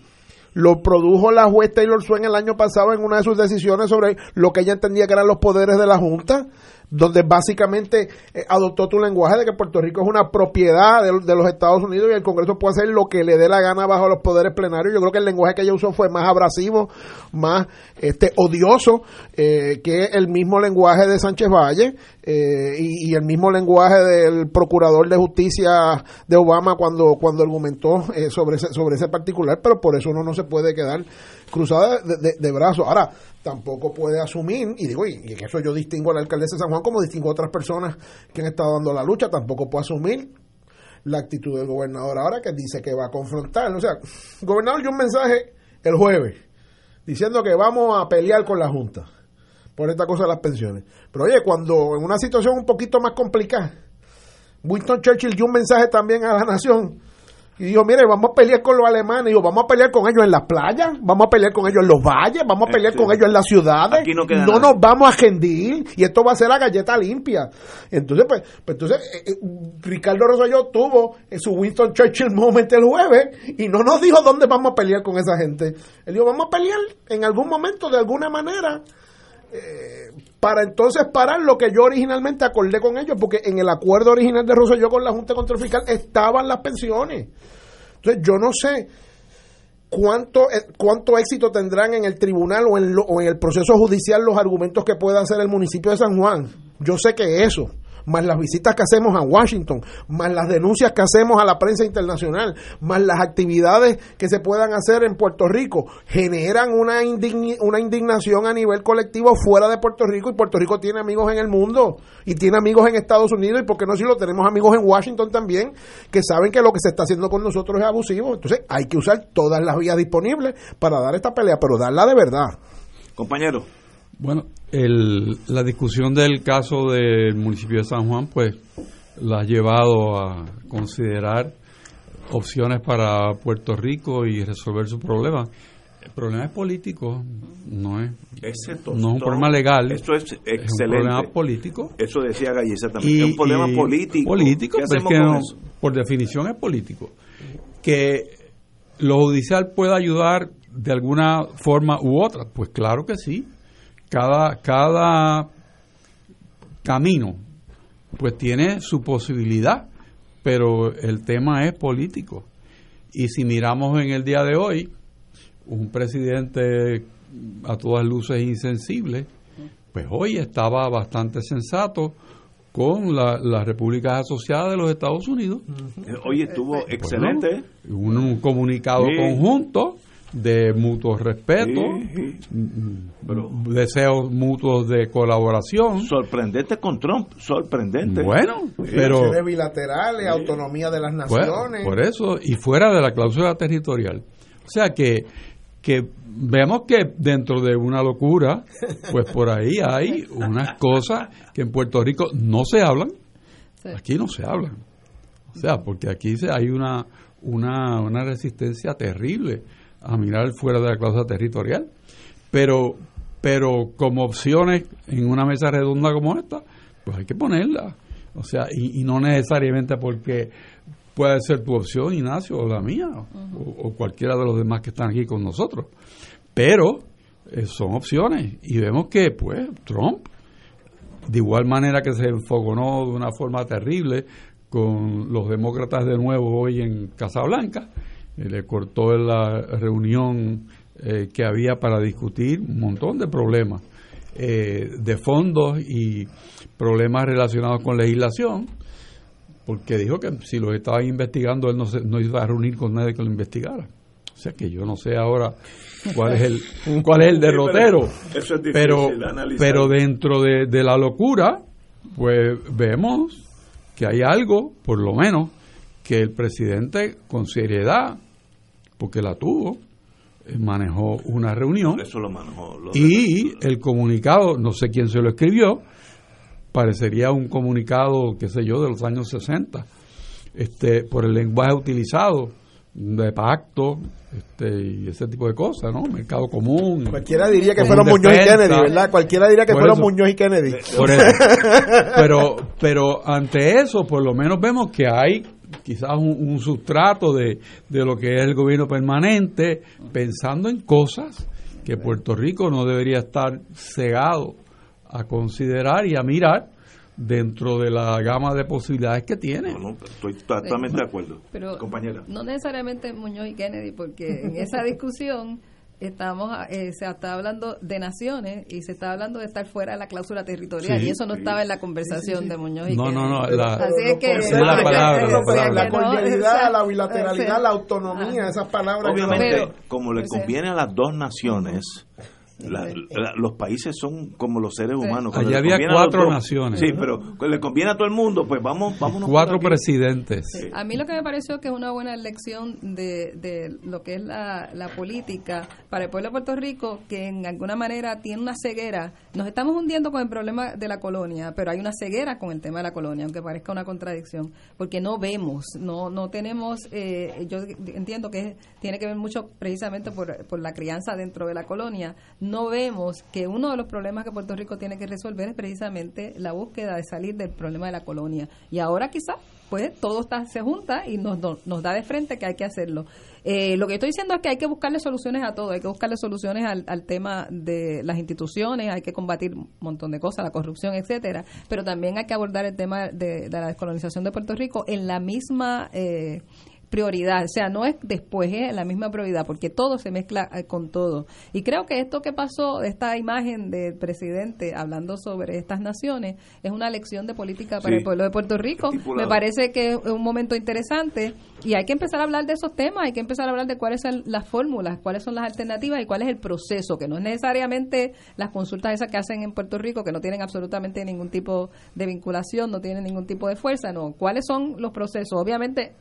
lo produjo la juez Taylor Swain el año pasado en una de sus decisiones sobre lo que ella entendía que eran los poderes de la Junta donde básicamente eh, adoptó tu lenguaje de que Puerto Rico es una propiedad de, los Estados Unidos y el Congreso puede hacer lo que le dé la gana bajo los poderes plenarios. Yo creo que el lenguaje que ella usó fue más abrasivo, más este odioso eh, que el mismo lenguaje de Sánchez Valle eh, y, el mismo lenguaje del procurador de justicia de Obama cuando, cuando argumentó sobre, ese, sobre ese particular, pero por eso uno no se puede quedar cruzado de, de brazos. Ahora, tampoco puede asumir, y digo, y, en eso yo distingo a la alcaldesa de San Juan como distingo a otras personas que han estado dando la lucha, tampoco puede asumir la actitud del gobernador ahora que dice que va a confrontar. O sea, el gobernador dio un mensaje el jueves diciendo que vamos a pelear con la Junta por esta cosa de las pensiones. Pero oye, cuando en una situación un poquito más complicada, Winston Churchill dio un mensaje también a la nación y dijo, mire, vamos a pelear con los alemanes. Y dijo, vamos a pelear con ellos en las playas, vamos a pelear con ellos en los valles, vamos a pelear con ellos en las ciudades. no, nos vamos a gendir y esto va a ser la galleta limpia. Entonces, pues, pues entonces, eh, eh, Ricardo Rosselló tuvo su Winston Churchill moment el jueves y no nos dijo dónde vamos a pelear con esa gente. Él dijo, vamos a pelear en algún momento, de alguna manera. Eh, para entonces parar lo que yo originalmente acordé con ellos, porque en el acuerdo original de Rosselló con la Junta de Control Fiscal estaban las pensiones. Entonces yo no sé cuánto, eh, cuánto éxito tendrán en el tribunal o en, o en el proceso judicial los argumentos que pueda hacer el municipio de San Juan. Yo sé que eso más las visitas que hacemos a Washington, más las denuncias que hacemos a la prensa internacional, más las actividades que se puedan hacer en Puerto Rico, generan una, una indignación a nivel colectivo fuera de Puerto Rico y Puerto Rico tiene amigos en el mundo y tiene amigos en Estados Unidos y por qué no si lo tenemos amigos en Washington también que saben que lo que se está haciendo con nosotros es abusivo. Entonces hay que usar todas las vías disponibles para dar esta pelea, pero darla de verdad. Compañero. Bueno, el, la discusión del caso del municipio de San Juan, pues, la ha llevado a considerar opciones para Puerto Rico y resolver su problema. El problema es político, no es, no es un problema legal. Eso es excelente. Es un problema político. Eso decía Galleza también. es un problema político. Político, por definición es político. Que lo judicial pueda ayudar de alguna forma u otra, pues claro que sí cada, cada camino pues tiene su posibilidad, pero el tema es político. Y si miramos en el día de hoy, un presidente a todas luces insensible, pues hoy estaba bastante sensato con las repúblicas asociadas de los Estados Unidos. Hoy estuvo excelente. un, comunicado conjunto de mutuo respeto, deseos mutuos de colaboración. Sorprendente con Trump, sorprendente. Bueno, pero bilaterales, autonomía de las naciones. por eso y fuera de la cláusula territorial. O sea que que vemos que dentro de una locura, pues por ahí hay unas cosas que en Puerto Rico no se hablan, aquí no se hablan. O sea, porque aquí hay una, una, una resistencia terrible a mirar fuera de la cláusula territorial. Pero, pero como opciones en una mesa redonda como esta, pues hay que ponerla. O sea, y, no necesariamente porque puede ser tu opción, Ignacio, o la mía, o, cualquiera de los demás que están aquí con nosotros. Pero eh, son opciones y vemos que, pues, Trump, de igual manera que se enfogonó de una forma terrible con los demócratas de nuevo hoy en Casablanca, le cortó la reunión eh, que había para discutir un montón de problemas de fondos y problemas relacionados con legislación, porque dijo que si los estaba investigando él no, se, no iba a reunir con nadie que lo investigara. O sea que yo no sé ahora cuál es el cuál es el derrotero. pero, pero dentro de, de la locura, pues vemos que hay algo, por lo menos, que el presidente con seriedad, porque la tuvo, eh, manejó una reunión eso lo manejó, y el comunicado, no sé quién se lo escribió, parecería un comunicado, qué sé yo, de los años 60, este, por el lenguaje utilizado de pacto este, y ese tipo de cosas, ¿no? Mercado común. Cualquiera diría que fueron Muñoz y Kennedy, ¿verdad? Cualquiera diría que fueron Muñoz y Kennedy. pero, pero ante eso, por lo menos vemos que hay quizás un, un sustrato de, de lo que es el gobierno permanente, pensando en cosas que Puerto Rico no debería estar cegado a considerar y a mirar dentro de la gama de posibilidades que tiene. estoy totalmente de acuerdo, pero compañera. No necesariamente Muñoz y Kennedy, porque en esa discusión estamos eh, se está hablando de naciones y se está hablando de estar fuera de la cláusula territorial y eso no estaba en la conversación de Muñoz y no, Kennedy. No, no, la, Así es que la, palabra, la cordialidad, la bilateralidad, la autonomía, esas palabras. Obviamente, como le conviene a las dos naciones, los países son como los seres humanos. Allá había cuatro naciones. Sí, pero le conviene a todo el mundo, pues vamos, vamos Cuatro presidentes. A mí lo que me pareció que es una buena lección de, de lo que es la, la, política para el pueblo de Puerto Rico, que en alguna manera tiene una ceguera. Nos estamos hundiendo con el problema de la colonia, pero hay una ceguera con el tema de la colonia, aunque parezca una contradicción, porque no vemos, no, no tenemos, eh, yo entiendo que tiene que ver mucho precisamente por, por la crianza dentro de la colonia no vemos que uno de los problemas que Puerto Rico tiene que resolver es precisamente la búsqueda de salir del problema de la colonia. Y ahora quizás, pues, todo está, se junta y nos, nos da de frente que hay que hacerlo. Eh, lo que estoy diciendo es que hay que buscarle soluciones a todo, hay que buscarle soluciones al, al tema de las instituciones, hay que combatir un montón de cosas, la corrupción, etcétera, pero también hay que abordar el tema de, de la descolonización de Puerto Rico en la misma... Eh, prioridad, o sea, no es después, es la misma prioridad, porque todo se mezcla eh, con todo. Y creo que esto que pasó, esta imagen del presidente hablando sobre estas naciones, es una lección de política para el pueblo de Puerto Rico. Me parece que es un momento interesante y hay que empezar a hablar de esos temas, hay que empezar a hablar de cuáles son las fórmulas, cuáles son las alternativas y cuál es el proceso, que no es necesariamente las consultas esas que hacen en Puerto Rico, que no tienen absolutamente ningún tipo de vinculación, no tienen ningún tipo de fuerza, no, cuáles son los procesos. Obviamente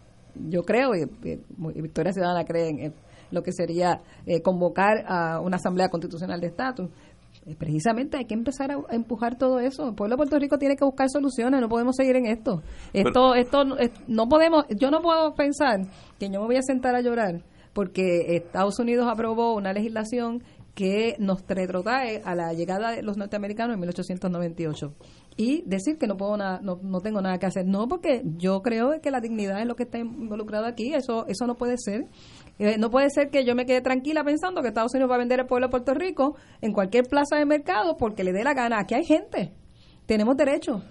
yo creo, y, Victoria Ciudadana cree en lo que sería eh, convocar a una asamblea constitucional de estatus. Eh, precisamente hay que empezar a, empujar todo eso. El pueblo de Puerto Rico tiene que buscar soluciones, no podemos seguir en esto. Esto, esto no podemos, yo no puedo pensar que yo me voy a sentar a llorar porque Estados Unidos aprobó una legislación que nos retrotrae a la llegada de los norteamericanos en 1898 y decir que no puedo nada, no, no tengo nada que hacer. No, porque yo creo que la dignidad es lo que está involucrado aquí. Eso eso no puede ser. Eh, no puede ser que yo me quede tranquila pensando que Estados Unidos va a vender el pueblo de Puerto Rico en cualquier plaza de mercado porque le dé la gana. Aquí hay gente. Tenemos derechos.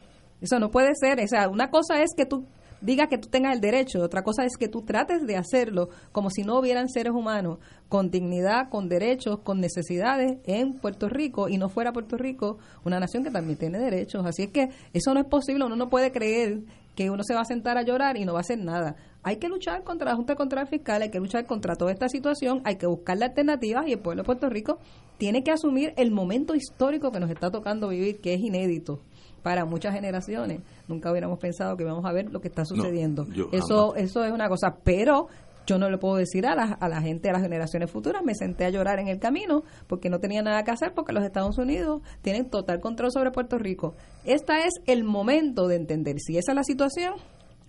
Eso no puede ser. O sea, una cosa es que tú diga que tú tengas el derecho, otra cosa es que tú trates de hacerlo como si no hubieran seres humanos con dignidad, con derechos, con necesidades en Puerto Rico y no fuera Puerto Rico una nación que también tiene derechos. Así es que eso no es posible, uno no puede creer que uno se va a sentar a llorar y no va a hacer nada. Hay que luchar contra la Junta de Control Fiscal, hay que luchar contra toda esta situación, hay que buscar alternativas y el pueblo de Puerto Rico tiene que asumir el momento histórico que nos está tocando vivir, que es inédito para muchas generaciones. Nunca hubiéramos pensado que íbamos a ver lo que está sucediendo. eso, eso es una cosa, pero yo no le puedo decir a la, a la gente, a las generaciones futuras, me senté a llorar en el camino porque no tenía nada que hacer porque los Estados Unidos tienen total control sobre Puerto Rico. Este es el momento de entender si esa es la situación,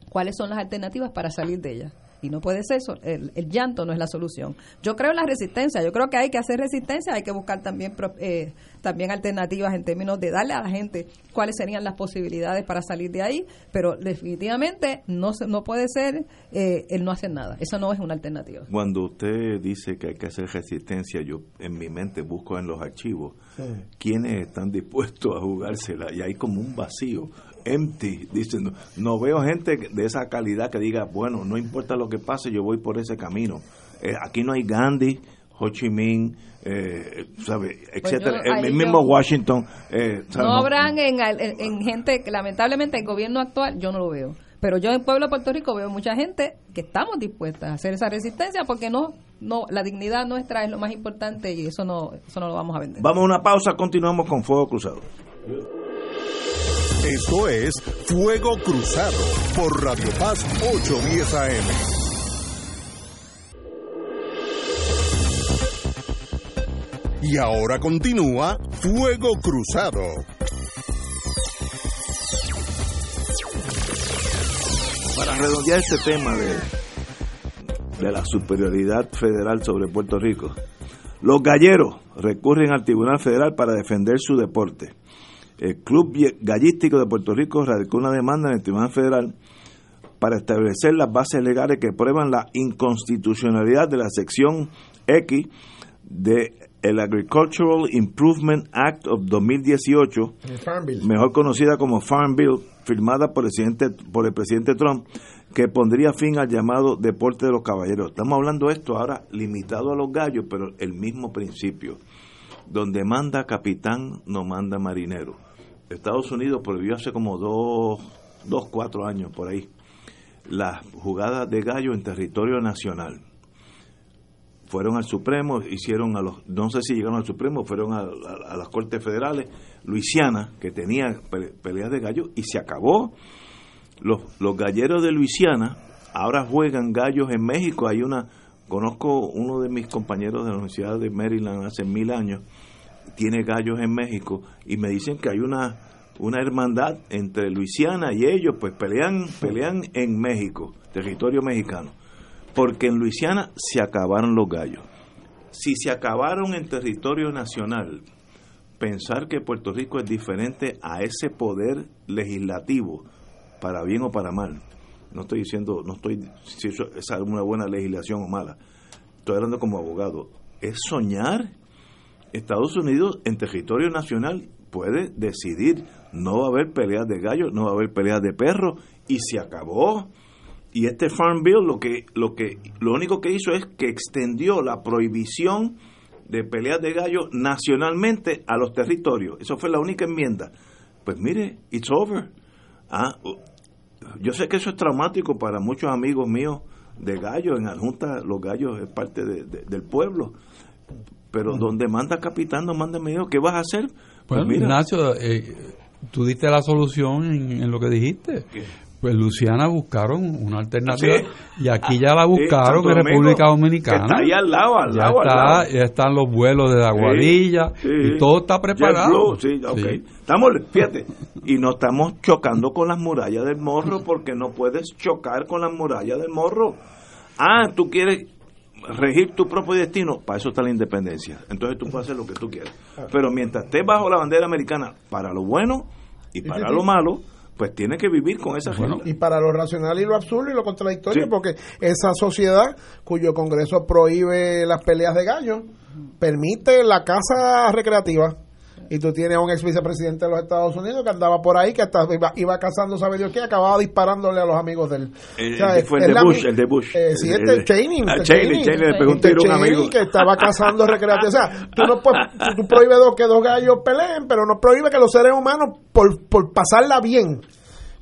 cuáles son las alternativas para salir de ella. Y no puede ser eso, el, llanto no es la solución. Yo creo en la resistencia, yo creo que hay que hacer resistencia, hay que buscar también eh, también alternativas en términos de darle a la gente cuáles serían las posibilidades para salir de ahí, pero definitivamente no no puede ser eh, el no hacer nada. Eso no es una alternativa. Cuando usted dice que hay que hacer resistencia, yo en mi mente busco en los archivos quiénes están dispuestos a jugársela y hay como un vacío empty, diciendo, no veo gente de esa calidad que diga, bueno, no importa lo que pase, yo voy por ese camino. Eh, aquí no hay Gandhi, Ho Chi Minh, eh, ¿sabe? Pues etcétera, el mismo Washington. Eh, no habrán en, en, gente, lamentablemente el gobierno actual, yo no lo veo. Pero yo en Pueblo de Puerto Rico veo mucha gente que estamos dispuestas a hacer esa resistencia porque no, no, la dignidad nuestra es lo más importante y eso no, eso no lo vamos a vender. Vamos a una pausa, continuamos con Fuego Cruzado. Esto es Fuego Cruzado por Radio Paz 810 AM. Y ahora continúa Fuego Cruzado. Para redondear este tema de, de la superioridad federal sobre Puerto Rico, los galleros recurren al Tribunal Federal para defender su deporte el Club Gallístico de Puerto Rico radicó una demanda en el Tribunal Federal para establecer las bases legales que prueban la inconstitucionalidad de la sección X de el Agricultural Improvement Act of 2018, mejor conocida como Farm Bill, firmada por el, presidente, por el presidente Trump, que pondría fin al llamado deporte de los caballeros. Estamos hablando de esto ahora limitado a los gallos, pero el mismo principio. Donde manda capitán, no manda marinero. Estados Unidos prohibió hace como dos, dos, cuatro años por ahí las jugadas de gallo en territorio nacional. Fueron al Supremo, hicieron a los, no sé si llegaron al Supremo, fueron a, las Cortes Federales, Luisiana, que tenía peleas de gallo, y se acabó. Los, los galleros de Luisiana ahora juegan gallos en México. Hay una, conozco uno de mis compañeros de la Universidad de Maryland hace mil años, tiene gallos en México y me dicen que hay una una hermandad entre Luisiana y ellos, pues pelean pelean en México, territorio mexicano, porque en Luisiana se acabaron los gallos. Si se acabaron en territorio nacional, pensar que Puerto Rico es diferente a ese poder legislativo, para bien o para mal. No estoy diciendo, no estoy si eso es una buena legislación o mala. Estoy hablando como abogado. Es soñar Estados Unidos en territorio nacional puede decidir no va a haber peleas de gallos, no va a haber peleas de perros y se acabó. Y este Farm Bill lo que lo que lo único que hizo es que extendió la prohibición de peleas de gallos nacionalmente a los territorios. Eso fue la única enmienda. Pues mire, it's over. Ah, yo sé que eso es traumático para muchos amigos míos de gallos. En la Junta los gallos es parte del pueblo pero donde manda capitán no manda medio, ¿qué vas a hacer? Pues bueno, Ignacio, eh, tú diste la solución en, lo que dijiste. Pues Luciana buscaron una alternativa y aquí ya la buscaron en República Dominicana. Está ahí al lado, al ya lado, está, Ya están los vuelos de Aguadilla y todo está preparado. sí, okay. Estamos, fíjate, y no estamos chocando con las murallas del morro porque no puedes chocar con las murallas del morro. Ah, tú quieres regir tu propio destino, para eso está la independencia. Entonces tú puedes hacer lo que tú quieras. Pero mientras estés bajo la bandera americana, para lo bueno y para lo malo, pues tiene que vivir con esa bueno, Y para lo racional y lo absurdo y lo contradictorio, porque esa sociedad cuyo Congreso prohíbe las peleas de gallo, permite la casa recreativa y tú tienes a un ex vicepresidente de los Estados Unidos que andaba por ahí, que hasta iba, cazando, sabe Dios qué, acababa disparándole a los amigos del. El, fue el de Bush, el de Bush. Eh, sí, este Cheney. Ah, Cheney, Cheney, le pegó un tiro a un amigo. que estaba cazando recreativo. O sea, tú no puedes, tú, prohíbes que dos gallos peleen, pero no prohíbe que los seres humanos, por, por pasarla bien,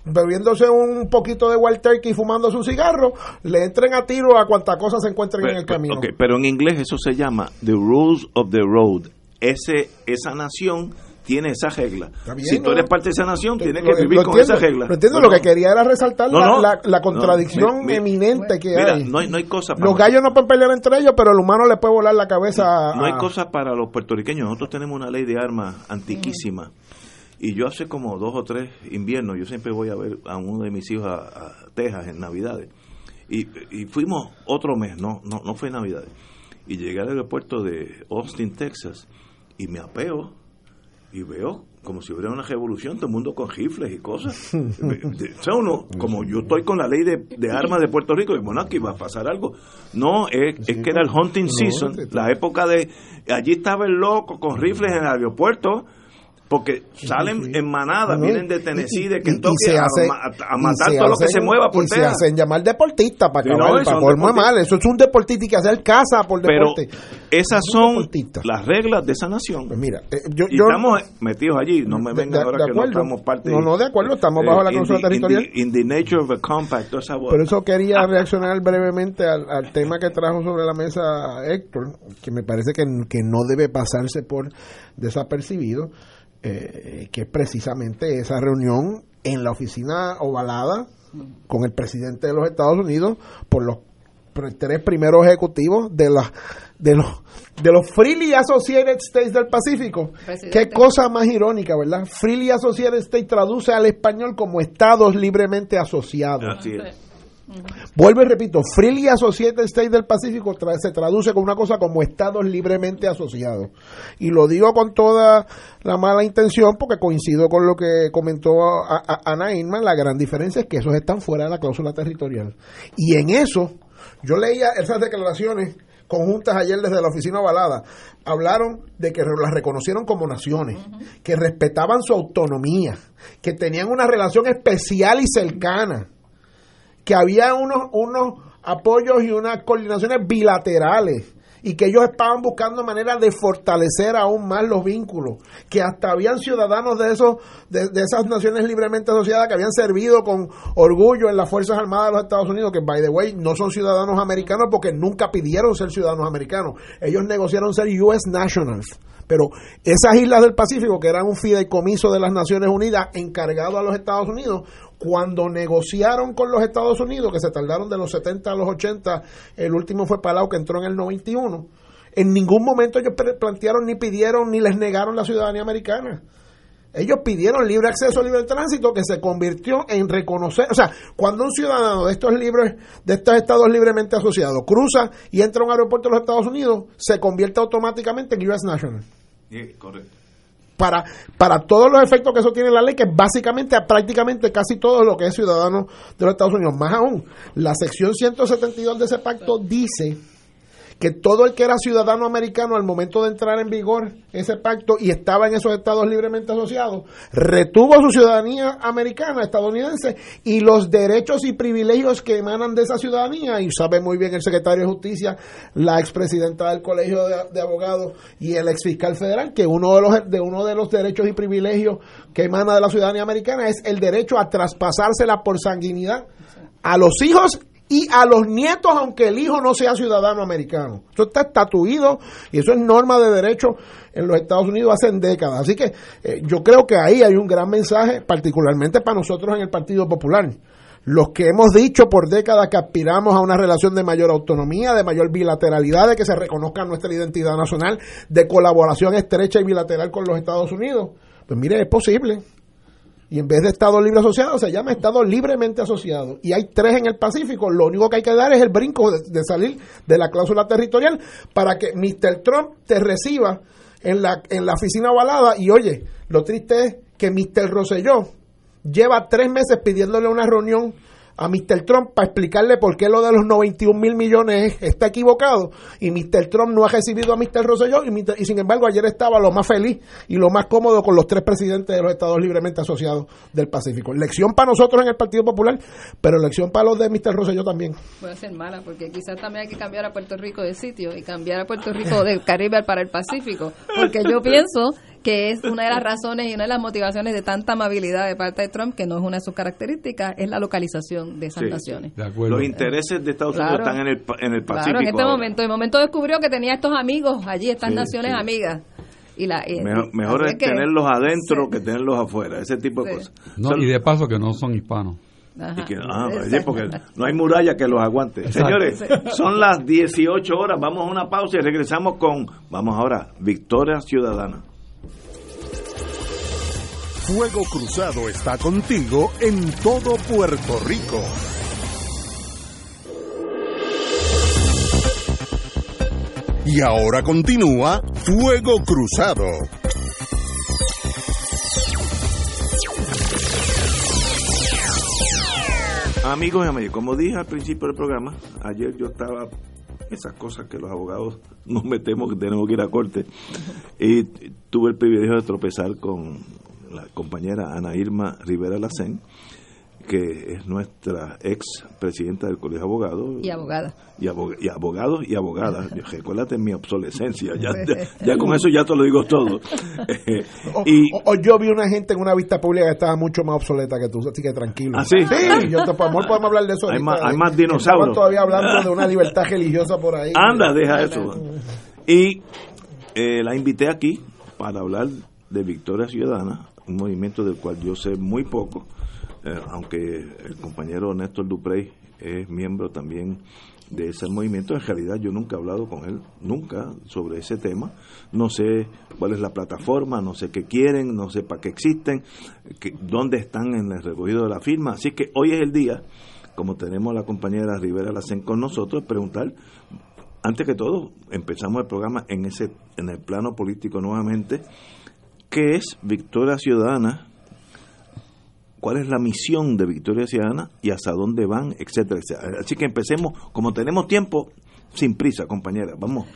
bebiéndose un poquito de Wild Turkey y fumando su cigarro, le entren a tiro a cuantas cosas se encuentren en el camino. Okay, pero en inglés eso se llama The Rules of the Road ese, esa nación tiene esa regla. si tú eres parte de esa nación, tienes que vivir con esa regla. Lo entiendo, lo que quería era resaltar la, contradicción eminente que hay. No hay, no hay cosa los gallos no pueden pelear entre ellos, pero el humano le puede volar la cabeza. No, hay cosa para los puertorriqueños. Nosotros tenemos una ley de armas antiquísima. Y yo hace como dos o tres inviernos, yo siempre voy a ver a uno de mis hijos a, a Texas en Navidades. Y, y fuimos otro mes, no, no, no fue Navidad. Y llegué al aeropuerto de Austin, Texas, y me apeo y veo como si hubiera una revolución, todo el mundo con rifles y cosas. o sea, uno, como yo estoy con la ley de, armas de Puerto Rico, y bueno, aquí va a pasar algo. No, es, es que era el hunting season, la época de... Allí estaba el loco con rifles en el aeropuerto porque salen en manada, vienen de Tennessee, de Kentucky, a, a, matar todo lo que se mueva por Y se hacen llamar deportistas para acabar, para mal. Eso es un deportista y que hacer casa por deporte. Pero esas son las reglas de esa nación. Pues mira, eh, yo, y estamos metidos allí, no me vengan ahora que no estamos parte. No, no, de acuerdo, estamos bajo la consulta territorial. In the, nature of a compact, Por eso quería reaccionar brevemente al, al, tema que trajo sobre la mesa Héctor, que me parece que, que no debe pasarse por desapercibido eh, que es precisamente esa reunión en la oficina ovalada con el presidente de los Estados Unidos por los tres primeros ejecutivos de la de los de los Freely Associated States del Pacífico. Qué cosa más irónica, ¿verdad? Freely Associated States traduce al español como estados libremente asociados. Vuelvo y repito, Freely Associated States del Pacífico se traduce con una cosa como estados libremente asociados. Y lo digo con toda la mala intención porque coincido con lo que comentó Ana Inman, la gran diferencia es que esos están fuera de la cláusula territorial. Y en eso, yo leía esas declaraciones conjuntas ayer desde la oficina ovalada, hablaron de que las reconocieron como naciones, que respetaban su autonomía, que tenían una relación especial y cercana que había unos, unos apoyos y unas coordinaciones bilaterales y que ellos estaban buscando maneras de fortalecer aún más los vínculos, que hasta habían ciudadanos de esos de, esas naciones libremente asociadas que habían servido con orgullo en las Fuerzas Armadas de los Estados Unidos, que by the way no son ciudadanos americanos porque nunca pidieron ser ciudadanos americanos, ellos negociaron ser US nationals. Pero esas islas del Pacífico, que eran un fideicomiso de las Naciones Unidas encargado a los Estados Unidos, cuando negociaron con los Estados Unidos, que se tardaron de los 70 a los 80, el último fue Palau, que entró en el 91, en ningún momento ellos plantearon ni pidieron ni les negaron la ciudadanía americana. Ellos pidieron libre acceso, libre tránsito, que se convirtió en reconocer, o sea, cuando un ciudadano de estos libres, de estos estados libremente asociados, cruza y entra a un aeropuerto de los Estados Unidos, se convierte automáticamente en US National. Sí, correcto para, para todos los efectos que eso tiene la ley, que básicamente prácticamente casi todo lo que es ciudadano de los Estados Unidos. Más aún, la sección 172 de ese pacto dice que todo el que era ciudadano americano al momento de entrar en vigor ese pacto y estaba en esos estados libremente asociados, retuvo su ciudadanía americana, estadounidense, y los derechos y privilegios que emanan de esa ciudadanía, y sabe muy bien el secretario de Justicia, la expresidenta del Colegio de, Abogados y el exfiscal federal, que uno de, los, de uno de los derechos y privilegios que emana de la ciudadanía americana es el derecho a traspasársela por sanguinidad a los hijos y a los nietos, aunque el hijo no sea ciudadano americano. Eso está estatuido y eso es norma de derecho en los Estados Unidos hace décadas. Así que eh, yo creo que ahí hay un gran mensaje, particularmente para nosotros en el Partido Popular. Los que hemos dicho por décadas que aspiramos a una relación de mayor autonomía, de mayor bilateralidad, de que se reconozca nuestra identidad nacional, de colaboración estrecha y bilateral con los Estados Unidos, pues mire, es posible y en vez de Estado libre asociado se llama Estado libremente asociado. Y hay tres en el Pacífico. Lo único que hay que dar es el brinco de, salir de la cláusula territorial para que Mr. Trump te reciba en la, en la oficina avalada. Y oye, lo triste es que Mr. Rosselló lleva tres meses pidiéndole una reunión a Mr. Trump para explicarle por qué lo de los 91 mil millones está equivocado y Mr. Trump no ha recibido a Mr. Rosselló y, sin embargo ayer estaba lo más feliz y lo más cómodo con los tres presidentes de los estados libremente asociados del Pacífico. Lección para nosotros en el Partido Popular, pero lección para los de Mr. Rosselló también. Puede ser mala porque quizás también hay que cambiar a Puerto Rico de sitio y cambiar a Puerto Rico del Caribe para el Pacífico, porque yo pienso que es una de las razones y una de las motivaciones de tanta amabilidad de parte de Trump, que no es una de sus características, es la localización de esas naciones. Los intereses de Estados Unidos están en el, en el Pacífico. Claro, en este momento. En momento descubrió que tenía estos amigos allí, estas naciones amigas. Y la, mejor, es tenerlos adentro que tenerlos afuera, ese tipo de cosas. No, y de paso que no son hispanos. ah, porque no hay muralla que los aguante. Señores, son las 18 horas, vamos a una pausa y regresamos con, vamos ahora, Victoria Ciudadana. Fuego Cruzado está contigo en todo Puerto Rico. Y ahora continúa Fuego Cruzado. Amigos y amigas, como dije al principio del programa, ayer yo estaba esas cosas que los abogados nos metemos que tenemos que ir a corte. Y tuve el privilegio de tropezar con la compañera Ana Irma Rivera Lacén que es nuestra ex presidenta del Colegio de Abogados. Y abogada. Y, abogados y abogadas. Recuérdate mi obsolescencia. Ya, ya, con eso ya te lo digo todo. y, o, yo vi una gente en una vista pública que estaba mucho más obsoleta que tú, así que tranquilo. ¿Ah, sí? Sí, yo te, amor, podemos hablar de eso. Hay, más, hay más dinosaurios. todavía hablando de una libertad religiosa por ahí. Anda, deja eso. Y eh, la invité aquí para hablar de Victoria Ciudadana, un movimiento del cual yo sé muy poco eh, aunque el compañero Néstor Duprey es miembro también de ese movimiento, en realidad yo nunca he hablado con él, nunca, sobre ese tema. No sé cuál es la plataforma, no sé qué quieren, no sé para qué existen, dónde están en el recogido de la firma. Así que hoy es el día, como tenemos a la compañera Rivera Lacen con nosotros, preguntar, antes que todo, empezamos el programa en, ese, en el plano político nuevamente, ¿qué es Victoria Ciudadana? cuál es la misión de Victoria Ciudadana y hasta dónde van, etcétera, etcétera. Así que empecemos, como tenemos tiempo, sin prisa, compañera, vamos.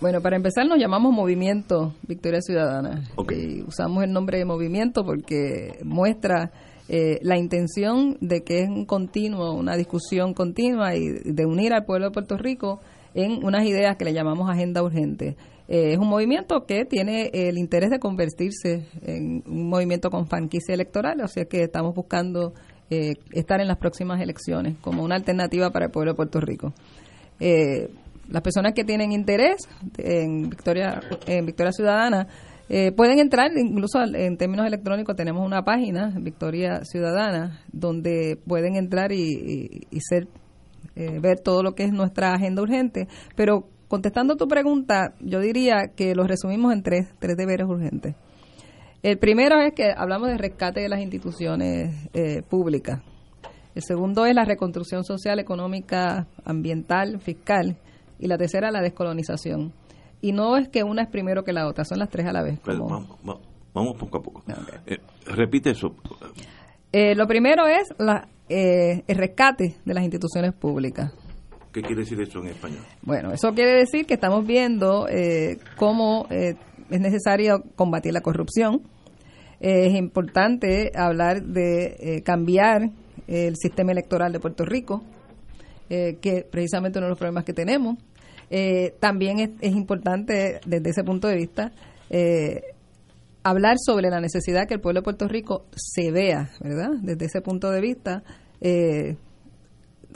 Bueno, para empezar nos llamamos Movimiento Victoria Ciudadana. Y usamos el nombre de movimiento porque muestra eh, la intención de que es un continuo, una discusión continua y de unir al pueblo de Puerto Rico en unas ideas que le llamamos agenda urgente. Eh, es un movimiento que tiene el interés de convertirse en un movimiento con franquicia electoral, o sea que estamos buscando eh, estar en las próximas elecciones como una alternativa para el pueblo de Puerto Rico. Eh, las personas que tienen interés en Victoria, en Victoria Ciudadana pueden entrar, incluso en términos electrónicos tenemos una página, Victoria Ciudadana, donde pueden entrar y, y ser ver todo lo que es nuestra agenda urgente, pero contestando tu pregunta, yo diría que lo resumimos en tres, tres deberes urgentes. El primero es que hablamos de rescate de las instituciones eh, públicas. El segundo es la reconstrucción social, económica, ambiental, fiscal. Y la tercera, la descolonización. Y no es que una es primero que la otra, son las tres a la vez. vamos, poco a poco. Eh, repite eso. Eh, lo primero es la, el rescate de las instituciones públicas. ¿Qué quiere decir eso en español? Bueno, eso quiere decir que estamos viendo eh, cómo eh, es necesario combatir la corrupción. es importante hablar de eh, cambiar el sistema electoral de Puerto Rico, que precisamente uno de los problemas que tenemos. también es, es, importante desde ese punto de vista hablar sobre la necesidad que el pueblo de Puerto Rico se vea, ¿verdad? Desde ese punto de vista, eh,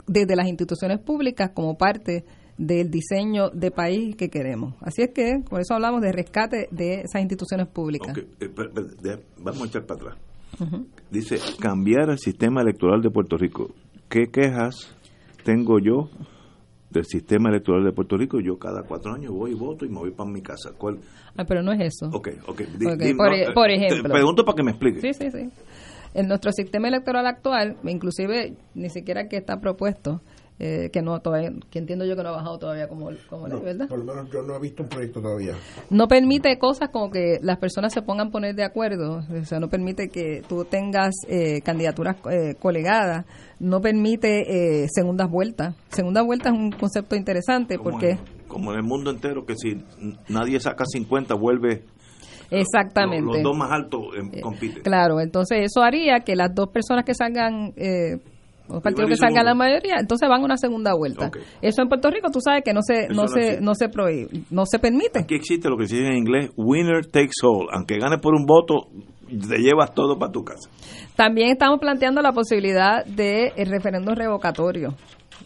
desde las instituciones públicas como parte del diseño de país que queremos. Así es que por eso hablamos de rescate de esas instituciones públicas. Eh, vamos a echar para atrás. Dice, cambiar el sistema electoral de Puerto Rico. ¿Qué quejas tengo yo del sistema electoral de Puerto Rico? Yo cada cuatro años voy y voto y me voy para mi casa. ¿Cuál? Ah, pero no es eso. Ok, ok. por, ejemplo. pregunto para que me explique. Sí, sí, sí. En nuestro sistema electoral actual, inclusive ni siquiera que está propuesto, eh, que no todavía, que entiendo yo que no ha bajado todavía como, como ley, ¿verdad? Por lo menos yo no he visto un proyecto todavía. No permite cosas como que las personas se pongan a poner de acuerdo, o sea, no permite que tú tengas eh, candidaturas eh, colegadas, no permite segundas vueltas. Segunda vuelta es un concepto interesante porque... como en el mundo entero, que si nadie saca 50 vuelve Exactamente. Los, dos más altos eh, compiten. Claro, entonces eso haría que las dos personas que salgan, eh, los partidos que salgan la mayoría, entonces van a una segunda vuelta. Eso en Puerto Rico tú sabes que no se no, se no se prohíbe, no se permite. Aquí existe lo que se dice en inglés winner takes all, aunque ganes por un voto te llevas todo para tu casa. También estamos planteando la posibilidad de el referendo revocatorio.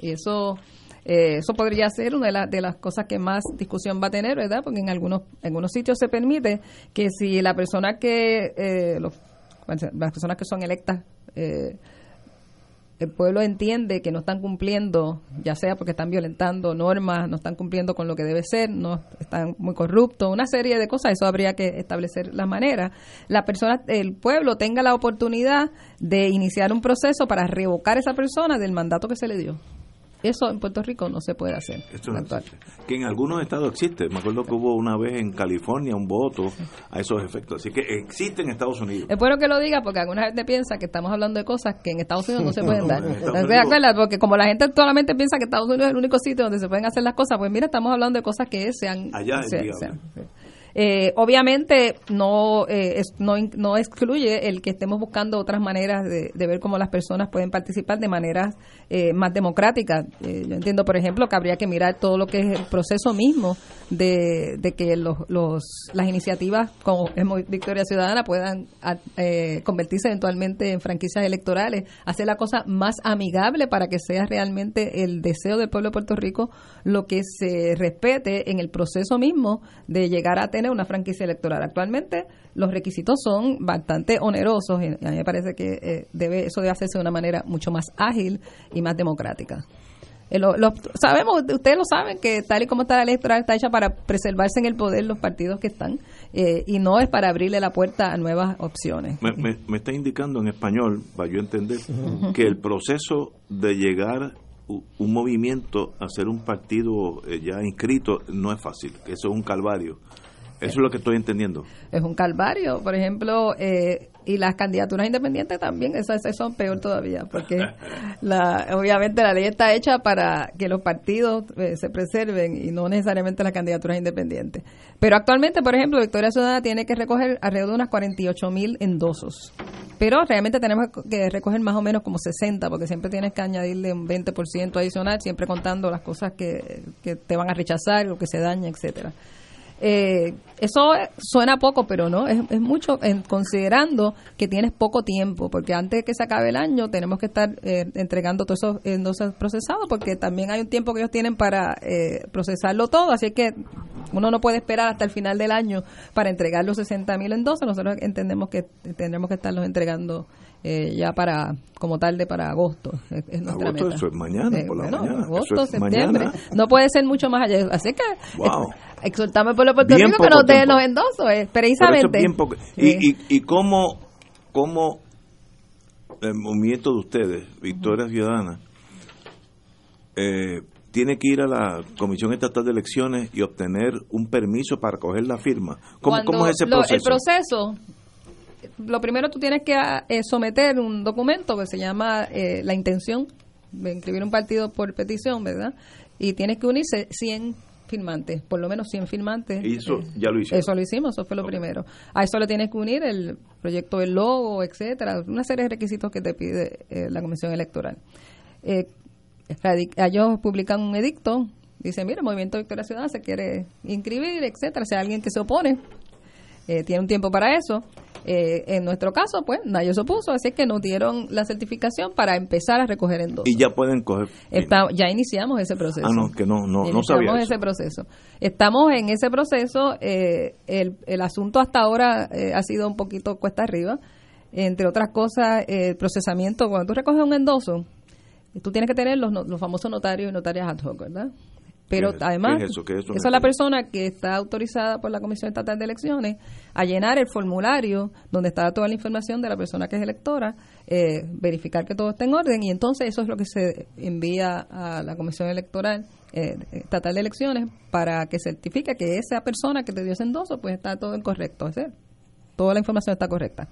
Y eso eh, eso podría ser una de, las cosas que más discusión va a tener, ¿verdad? Porque en algunos, en algunos sitios se permite que si la persona que, eh, las personas que son electas, eh, el pueblo entiende que no están cumpliendo, ya sea porque están violentando normas, no están cumpliendo con lo que debe ser, no están muy corruptos, una serie de cosas, eso habría que establecer la manera. La persona, el pueblo tenga la oportunidad de iniciar un proceso para revocar a esa persona del mandato que se le dio. Eso en Puerto Rico no se puede hacer. Esto no existe. Que en algunos estados existe. Me acuerdo que hubo una vez en California un voto a esos efectos. Así que existe en Estados Unidos. Es bueno que lo diga porque alguna gente piensa que estamos hablando de cosas que en Estados Unidos no se pueden dar. ¿Te acuerdas? Porque como la gente solamente piensa que Estados Unidos es el único sitio donde se pueden hacer las cosas, pues mira, estamos hablando de cosas que sean... Allá es se- viable. sean- eh, obviamente no, eh, no no excluye el que estemos buscando otras maneras de, ver cómo las personas pueden participar de maneras eh, más democráticas. Eh, yo entiendo, por ejemplo, que habría que mirar todo lo que es el proceso mismo de, de que los, los, las iniciativas como Victoria Ciudadana puedan eh, convertirse eventualmente en franquicias electorales, hacer la cosa más amigable para que sea realmente el deseo del pueblo de Puerto Rico lo que se respete en el proceso mismo de llegar a tener una franquicia electoral. Actualmente los requisitos son bastante onerosos y a mí me parece que eh, debe eso debe hacerse de una manera mucho más ágil y más democrática. Eh, lo- lo- sabemos, ustedes lo saben, que tal y como está la ley electoral está hecha para preservarse en el poder los partidos que están eh, y no es para abrirle la puerta a nuevas opciones. Me, me- me está indicando en español, para yo entender, que el proceso de llegar un movimiento a ser un partido eh, ya inscrito no es fácil, que eso es un calvario. Eso es lo que estoy entendiendo. es un calvario, por ejemplo, eh, y las candidaturas independientes también, esas, esas son peor todavía, porque la, obviamente la ley está hecha para que los partidos eh, se preserven y no necesariamente las candidaturas independientes. Pero actualmente, por ejemplo, Victoria Ciudadana tiene que recoger alrededor de unas 48 mil endosos. Pero realmente tenemos que recoger más o menos como 60, porque siempre tienes que añadirle un 20% adicional, siempre contando las cosas que, que te van a rechazar, lo que se daña, etcétera. Eh, eso suena poco, pero no, es, es mucho en, considerando que tienes poco tiempo, porque antes de que se acabe el año tenemos que estar eh, entregando todos esos endosos procesados, porque también hay un tiempo que ellos tienen para eh, procesarlo todo, así que uno no puede esperar hasta el final del año para entregar los 60 mil endosos, nosotros entendemos que tendremos que estarlos entregando eh, ya para como tarde para agosto. Es, es nuestra Agosto, meta. eso es mañana, por la bueno, mañana. Agosto, es septiembre. mañana. No puede ser mucho más allá. Así que Wow. eh, exhortamos al pueblo Puerto Bien Rico que nos den los endosos, eh, eso precisamente. bien. Sí. Y, y, y cómo, cómo el movimiento de ustedes, Victoria Ciudadana, eh, tiene que ir a la Comisión Estatal de Elecciones y obtener un permiso para coger la firma. ¿Cómo, cómo es ese lo- proceso? el proceso, lo primero tú tienes que ah, eh, someter un documento que se llama eh, la intención de inscribir un partido por petición, ¿verdad? Y tienes que unirse 100 firmantes, por lo menos 100 firmantes. Y eso Eh, ya lo hicieron. Eso lo hicimos, eso fue lo primero. A eso le tienes que unir el proyecto del logo, etcétera, una serie de requisitos que te pide eh, la Comisión Electoral. Eh, ellos publican un edicto, dice, mira, el Movimiento Victoria Ciudadana se quiere inscribir, etcétera, si hay alguien que se opone, eh, tiene un tiempo para eso. Eh, en nuestro caso, pues, nadie se opuso, así que nos dieron la certificación para empezar a recoger endosos. Y ya pueden coger. Está- ya iniciamos ese proceso. Ah, no, que no, no, no Iniciamos sabía eso. ese proceso. Estamos en ese proceso. eh, el, el asunto hasta ahora eh, ha sido un poquito cuesta arriba. Entre otras cosas, eh, el procesamiento. Cuando tú recoges un endoso, tú tienes que tener los, los famosos notarios y notarias ad hoc, ¿verdad? Pero ¿Qué es- además, qué es eso? ¿Qué es eso? esa es la persona que está autorizada por la Comisión Estatal de Elecciones a llenar el formulario donde está toda la información de la persona que es electora, eh, verificar que todo está en orden y entonces eso es lo que se envía a la Comisión Electoral eh, Estatal de Elecciones para que certifique que esa persona que te dio ese endoso pues está todo en correcto, decir, toda la información está correcta.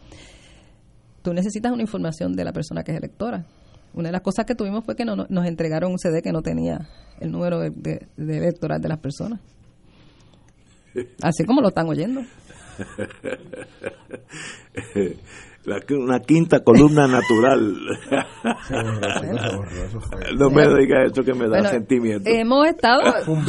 Tú necesitas una información de la persona que es electora. Una de las cosas que tuvimos fue que no- no- nos entregaron un CD que no tenía el número de, de- de electoral de las personas. Así como lo están oyendo. La- una quinta columna natural. no me diga eso que me da Bueno, sentimiento. Hemos estado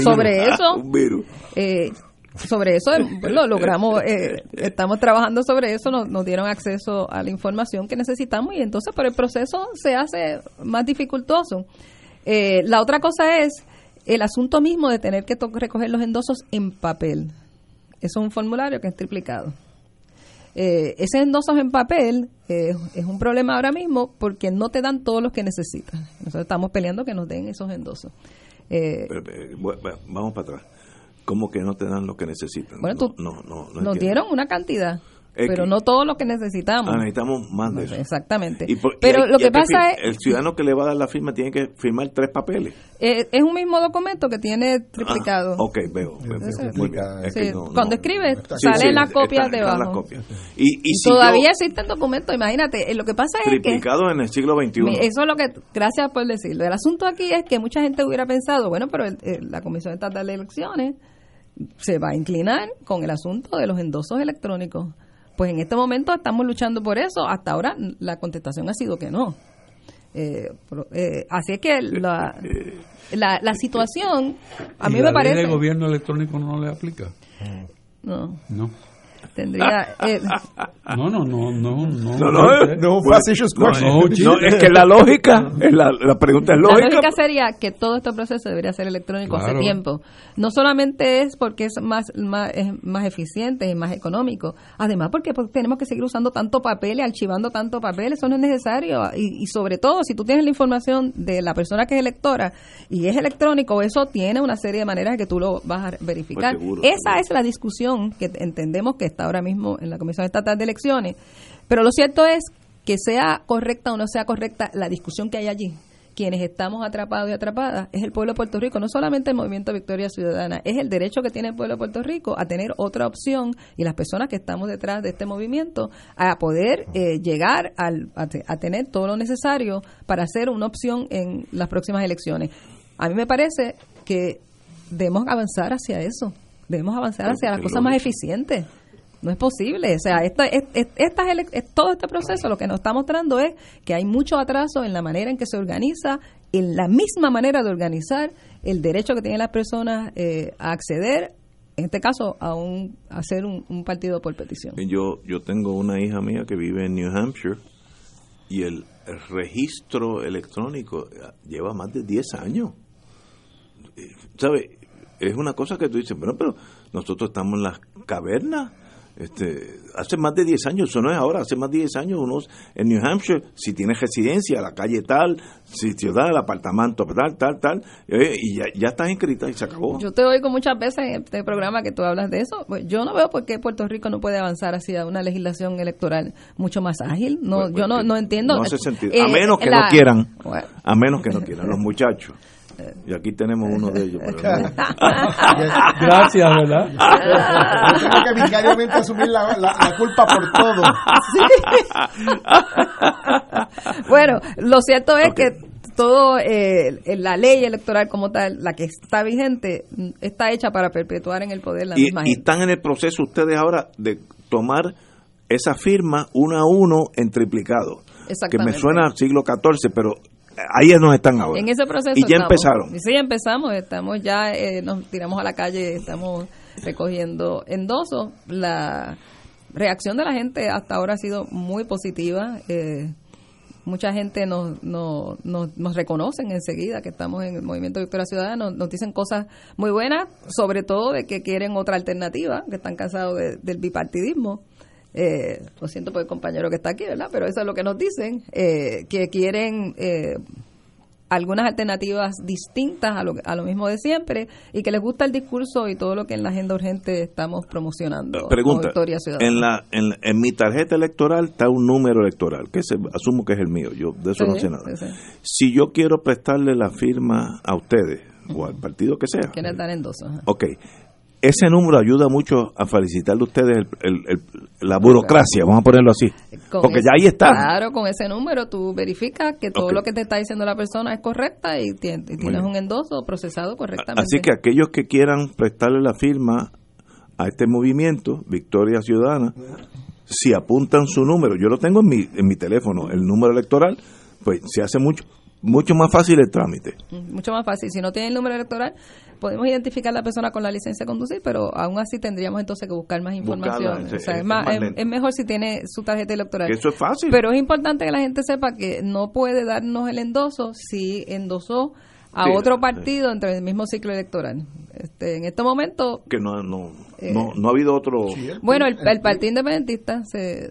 sobre eso. Un virus. eh, sobre eso eh, lo logramos, eh, estamos trabajando sobre eso, nos, nos dieron acceso a la información que necesitamos y entonces por el proceso se hace más dificultoso. Eh, la otra cosa es el asunto mismo de tener que recoger los endosos en papel. Eso es un formulario que es triplicado. Eh, ese endosos en papel eh, es un problema ahora mismo porque no te dan todos los que necesitas. Nosotros estamos peleando que nos den esos endosos. Eh, Pero, eh, vamos para atrás. ¿Cómo que no te dan lo que necesitan? Bueno, no, tú- no, no, no nos entiendo. dieron una cantidad. Pero no todo lo que necesitamos. Ah, necesitamos más de eso. Exactamente. Y por- y pero hay- lo que pasa es... El ciudadano que le va a dar la firma tiene que firmar tres papeles. eh, es un mismo documento que tiene triplicado. Ah, ok, veo. veo, veo. Ese- Muy bien. Es que Sí, no- cuando no- escribe, Sí, sale sí, la copia están- están las debajo. copias. Y, y Y si todavía yo- existen documentos, imagínate. eh, Lo que pasa es que... triplicado en el siglo XXI. Eso es lo que, gracias por decirlo. El asunto aquí es que mucha gente hubiera pensado, bueno, pero el- el- la Comisión Estatal de Elecciones se va a inclinar con el asunto de los endosos electrónicos. Pues en este momento estamos luchando por eso. Hasta ahora la contestación ha sido que no. Eh, eh, así es que la, la, la situación, a ¿Y mí la me ley parece... de gobierno electrónico no le aplica? No, No. Tendría... eh, No, no, no, no. No, No, no, facetious no, question. no, no, es que la lógica, es la, la pregunta es La lógica. lógica sería que todo este proceso debería ser electrónico hace tiempo. No solamente es porque es más, más, es más eficiente y más económico, además porque pues, tenemos que seguir usando tanto papel y archivando tanto papel, eso no es necesario. Y, y sobre todo, si tú tienes la información de la persona que es electora y es electrónico, eso tiene una serie de maneras que tú lo vas a verificar. Pues seguro, Esa seguro. es la discusión que entendemos que está ahora mismo en la Comisión Estatal de Elecciones. Pero lo cierto es que sea correcta o no sea correcta la discusión que hay allí. Quienes estamos atrapados y atrapadas es el pueblo de Puerto Rico, no solamente el movimiento Victoria Ciudadana, es el derecho que tiene el pueblo de Puerto Rico a tener otra opción y las personas que estamos detrás de este movimiento a poder eh, llegar al, a, a tener todo lo necesario para hacer una opción en las próximas elecciones. A mí me parece que debemos avanzar hacia eso, debemos avanzar hacia las cosas más eficientes. No es posible. O sea, esta, es- es- estas ele- es- todo este proceso lo que nos está mostrando es que hay mucho atraso en la manera en que se organiza, en la misma manera de organizar el derecho que tienen las personas eh, a acceder, en este caso, a, un, hacer un, partido por petición. Yo, yo tengo una hija mía que vive en New Hampshire y el, registro electrónico eh, lleva más de 10 años. ¿Sabes? Es una cosa que tú dices, bueno, pero nosotros estamos en las cavernas. Este, hace más de 10 años, eso no es ahora, hace más de 10 años uno en New Hampshire, si tienes residencia, la calle tal, si ciudad, el apartamento tal, tal, tal, eh, y ya, ya estás inscrita y se acabó. Yo te oigo muchas veces en este programa que tú hablas de eso. Pues yo no veo por qué Puerto Rico no puede avanzar hacia una legislación electoral mucho más ágil. No, Pues, yo no, pues, no entiendo. No hace sentido. Eh, a menos que la- no quieran. Bueno. A menos que no quieran, los muchachos. Y aquí tenemos uno de ellos. pero no. Gracias, ¿verdad? Yo tengo que vicariamente asumir la, la- la culpa por todo. bueno, lo cierto es que todo eh, la ley electoral como tal, la que está vigente, está hecha para perpetuar en el poder la y, misma y gente. están en el proceso ustedes ahora de tomar esa firma uno a uno en triplicado. Que me suena al siglo XIV, pero ahí es donde están ahora. En ese proceso Y ya estamos. empezaron. Sí, empezamos, estamos ya, eh, nos tiramos a la calle, estamos recogiendo endosos. La reacción de la gente hasta ahora ha sido muy positiva. eh, mucha gente nos, nos, nos, nos reconocen enseguida que estamos en el movimiento Victoria Ciudadana, nos, nos dicen cosas muy buenas, sobre todo de que quieren otra alternativa, que están cansados de- del bipartidismo. Eh, lo siento por el compañero que está aquí, ¿verdad? Pero eso es lo que nos dicen, eh, que quieren eh, algunas alternativas distintas a lo, a lo mismo de siempre y que les gusta el discurso y todo lo que en la agenda urgente estamos promocionando. Pregunta, Victoria Ciudadana. en, la, en, en mi tarjeta electoral está un número electoral, que se, asumo que es el mío, yo de eso no sé nada. sí, sí. Si yo quiero prestarle la firma a ustedes, o al partido que sea, Quieren dar endosos. Ok. Ese número ayuda mucho a felicitarle a ustedes el- el- el- la burocracia, vamos a ponerlo así. Con Porque ese- ya ahí está. Claro, con ese número tú verificas que todo lo que te está diciendo la persona es correcta y, tien- y tienes bien. un endoso procesado correctamente. Así que aquellos que quieran prestarle la firma a este movimiento, Victoria Ciudadana, si apuntan su número, yo lo tengo en mi, en mi teléfono, el número electoral, pues se hace mucho mucho más fácil el trámite. Mm, Mucho más fácil. Si no tiene el número electoral, podemos identificar a la persona con la licencia de conducir, pero aún así tendríamos entonces que buscar más información. Buscarla, o sea, es- es, más- es más es- lento. es mejor si tiene su tarjeta electoral. Que eso es fácil. Pero es importante que la gente sepa que no puede darnos el endoso si endosó a Sí, otro sí. partido entre el mismo ciclo electoral. Este, en este momento, que no, no, Eh, no, no ha habido otro... bueno, el, el Partido Independentista se,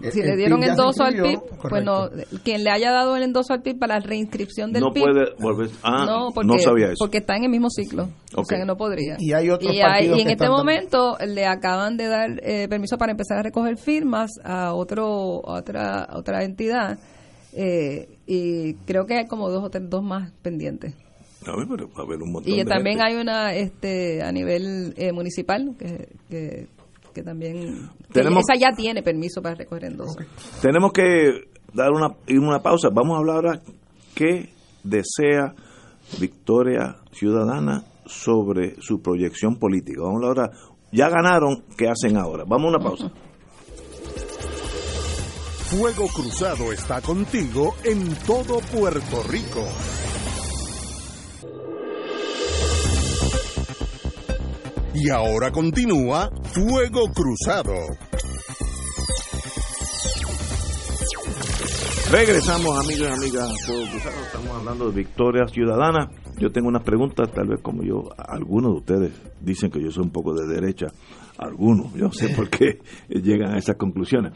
si le dieron endoso al PIB, pues no, quien le haya dado el endoso al PIB para la reinscripción del no PIB. puede volver. Ah, no, porque, sabía eso. Porque está en el mismo ciclo. O sea que no podría. Y hay otros y, y en este momento le acaban de dar eh, permiso para empezar a recoger firmas a otro otra otra entidad. Eh, y creo que hay como dos o tres, dos más pendientes. y también hay una este a nivel eh, municipal que, que que también esa ya tiene permiso para recoger endosos. Tenemos que dar una, una pausa. Vamos a hablar ahora qué desea Victoria Ciudadana sobre su proyección política. Vamos a hablar ahora, ya ganaron, ¿qué hacen ahora? Vamos a una pausa. Fuego Cruzado está contigo en todo Puerto Rico. Y ahora continúa Fuego Cruzado. Regresamos, amigas y amigas, Cruzado. Estamos hablando de victoria ciudadana. Yo tengo unas preguntas, tal vez como yo, algunos de ustedes dicen que yo soy un poco de derecha. Algunos, yo sé por qué llegan a esas conclusiones.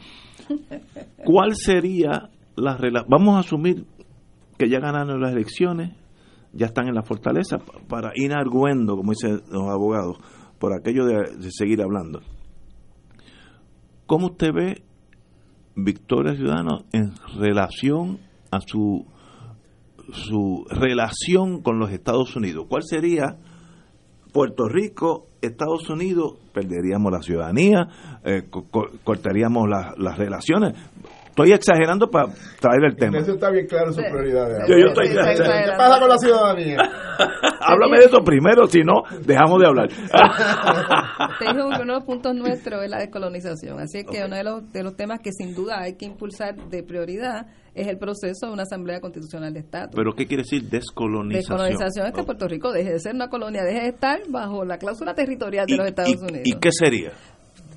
¿Cuál sería la relación? Vamos a asumir que ya ganaron las elecciones, ya están en la fortaleza para ir arguendo, como dicen los abogados, por aquello de, seguir hablando. ¿Cómo usted ve Victoria Ciudadano en relación a su, su relación con los Estados Unidos? ¿Cuál sería Puerto Rico, Estados Unidos? Perderíamos la ciudadanía, eh, cortaríamos las relaciones. Estoy exagerando para traer el tema. Eso está bien claro su prioridad. Yo, yo estoy ¿Qué pasa con la ciudadanía? Háblame de eso primero, si no, dejamos de hablar. Te dijo que uno de los puntos nuestros es la descolonización. Así que uno de los, de los temas que sin duda hay que impulsar de prioridad es el proceso de una Asamblea Constitucional de Estado. ¿Pero qué quiere decir descolonización? Descolonización es que Puerto Rico deje de ser una colonia, deje de estar bajo la cláusula territorial de los Estados Unidos. ¿Y qué sería?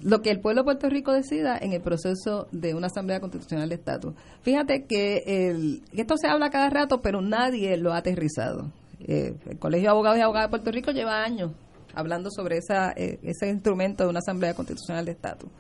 Lo que el pueblo de Puerto Rico decida en el proceso de una Asamblea Constitucional de Estatus. Fíjate que, el, esto se habla cada rato, pero nadie lo ha aterrizado. Eh, el Colegio de Abogados y Abogadas de Puerto Rico lleva años hablando sobre esa, eh, ese instrumento de una Asamblea Constitucional de Estatus.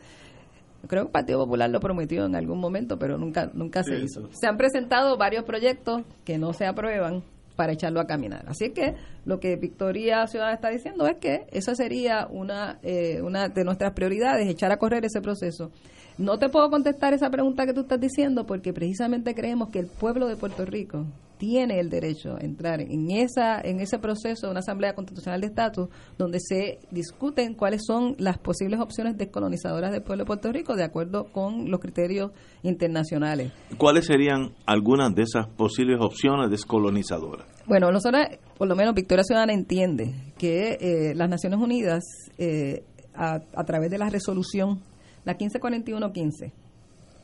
Creo que el Partido Popular lo prometió en algún momento, pero nunca, nunca se hizo. Se han presentado varios proyectos que no se aprueban para echarlo a caminar. Así que lo que Victoria Ciudadana está diciendo es que esa sería una, eh, una de nuestras prioridades, echar a correr ese proceso. No te puedo contestar esa pregunta que tú estás diciendo porque precisamente creemos que el pueblo de Puerto Rico tiene el derecho a entrar en esa en ese proceso de una asamblea constitucional de estatus donde se discuten cuáles son las posibles opciones descolonizadoras del pueblo de Puerto Rico de acuerdo con los criterios internacionales. ¿Cuáles serían algunas de esas posibles opciones descolonizadoras? Bueno, nosotros, por lo menos Victoria Ciudadana entiende que eh, las Naciones Unidas eh, a, a través de la resolución la 1541-15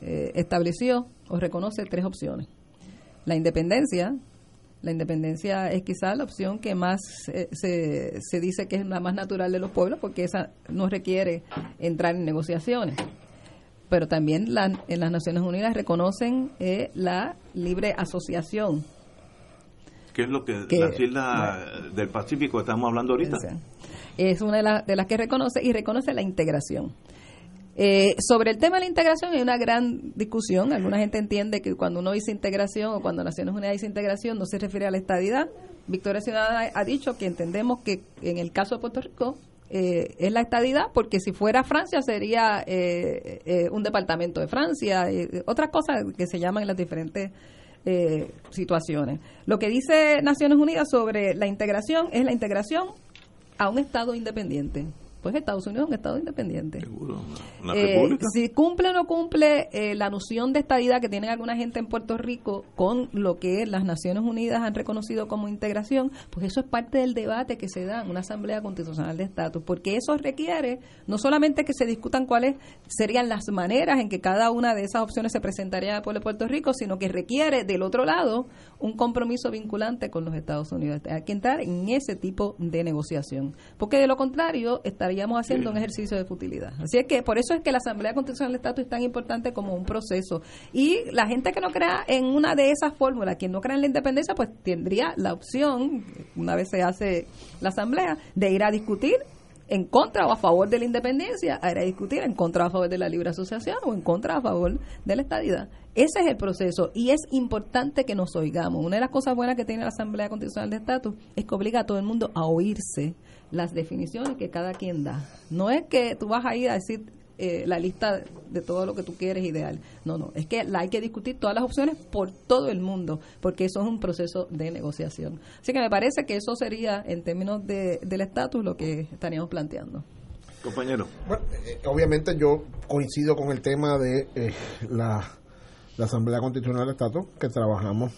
eh, estableció o reconoce tres opciones. La independencia, la independencia es quizá la opción que más se, se, dice que es la más natural de los pueblos porque esa no requiere entrar en negociaciones. Pero también en las Naciones Unidas reconocen eh, la libre asociación. ¿Qué es lo que, las islas del Pacífico estamos hablando ahorita? Es una de las que reconoce y reconoce la integración. Eh, sobre el tema de la integración hay una gran discusión. Alguna gente entiende que cuando uno dice integración o cuando Naciones Unidas dice integración no se refiere a la estadidad. Victoria Ciudadana ha dicho que entendemos que en el caso de Puerto Rico eh, es la estadidad porque si fuera Francia sería eh, un departamento de Francia, otras cosas que se llaman en las diferentes situaciones. Lo que dice Naciones Unidas sobre la integración es la integración a un Estado independiente pues Estados Unidos es un Estado independiente. Eh, si cumple o no cumple eh, la noción de estadidad que tiene alguna gente en Puerto Rico con lo que las Naciones Unidas han reconocido como integración, pues eso es parte del debate que se da en una Asamblea Constitucional de Estatus, porque eso requiere no solamente que se discutan cuáles serían las maneras en que cada una de esas opciones se presentaría al pueblo de Puerto Rico, sino que requiere del otro lado un compromiso vinculante con los Estados Unidos. Hay que entrar en ese tipo de negociación, porque de lo contrario estaría estaríamos haciendo un ejercicio de futilidad. Así es que por eso es que la Asamblea Constitucional del Estatus es tan importante como un proceso. Y la gente que no crea en una de esas fórmulas, quien no crea en la independencia, pues tendría la opción, una vez se hace la Asamblea, de ir a discutir en contra o a favor de la independencia, era discutir en contra o a favor de la libre asociación o en contra o a favor de la estadidad. Ese es el proceso y es importante que nos oigamos. Una de las cosas buenas que tiene la Asamblea Constitucional de Estatus es que obliga a todo el mundo a oírse las definiciones que cada quien da. No es que tú vas a ir a decir eh, la lista de todo lo que tú quieres ideal. No, no, es que la hay que discutir todas las opciones por todo el mundo, porque eso es un proceso de negociación. Así que me parece que eso sería, en términos de, del estatus, lo que estaríamos planteando. Compañero. Bueno, eh, obviamente yo coincido con el tema de eh, la, la Asamblea Constitucional de Estatus, que trabajamos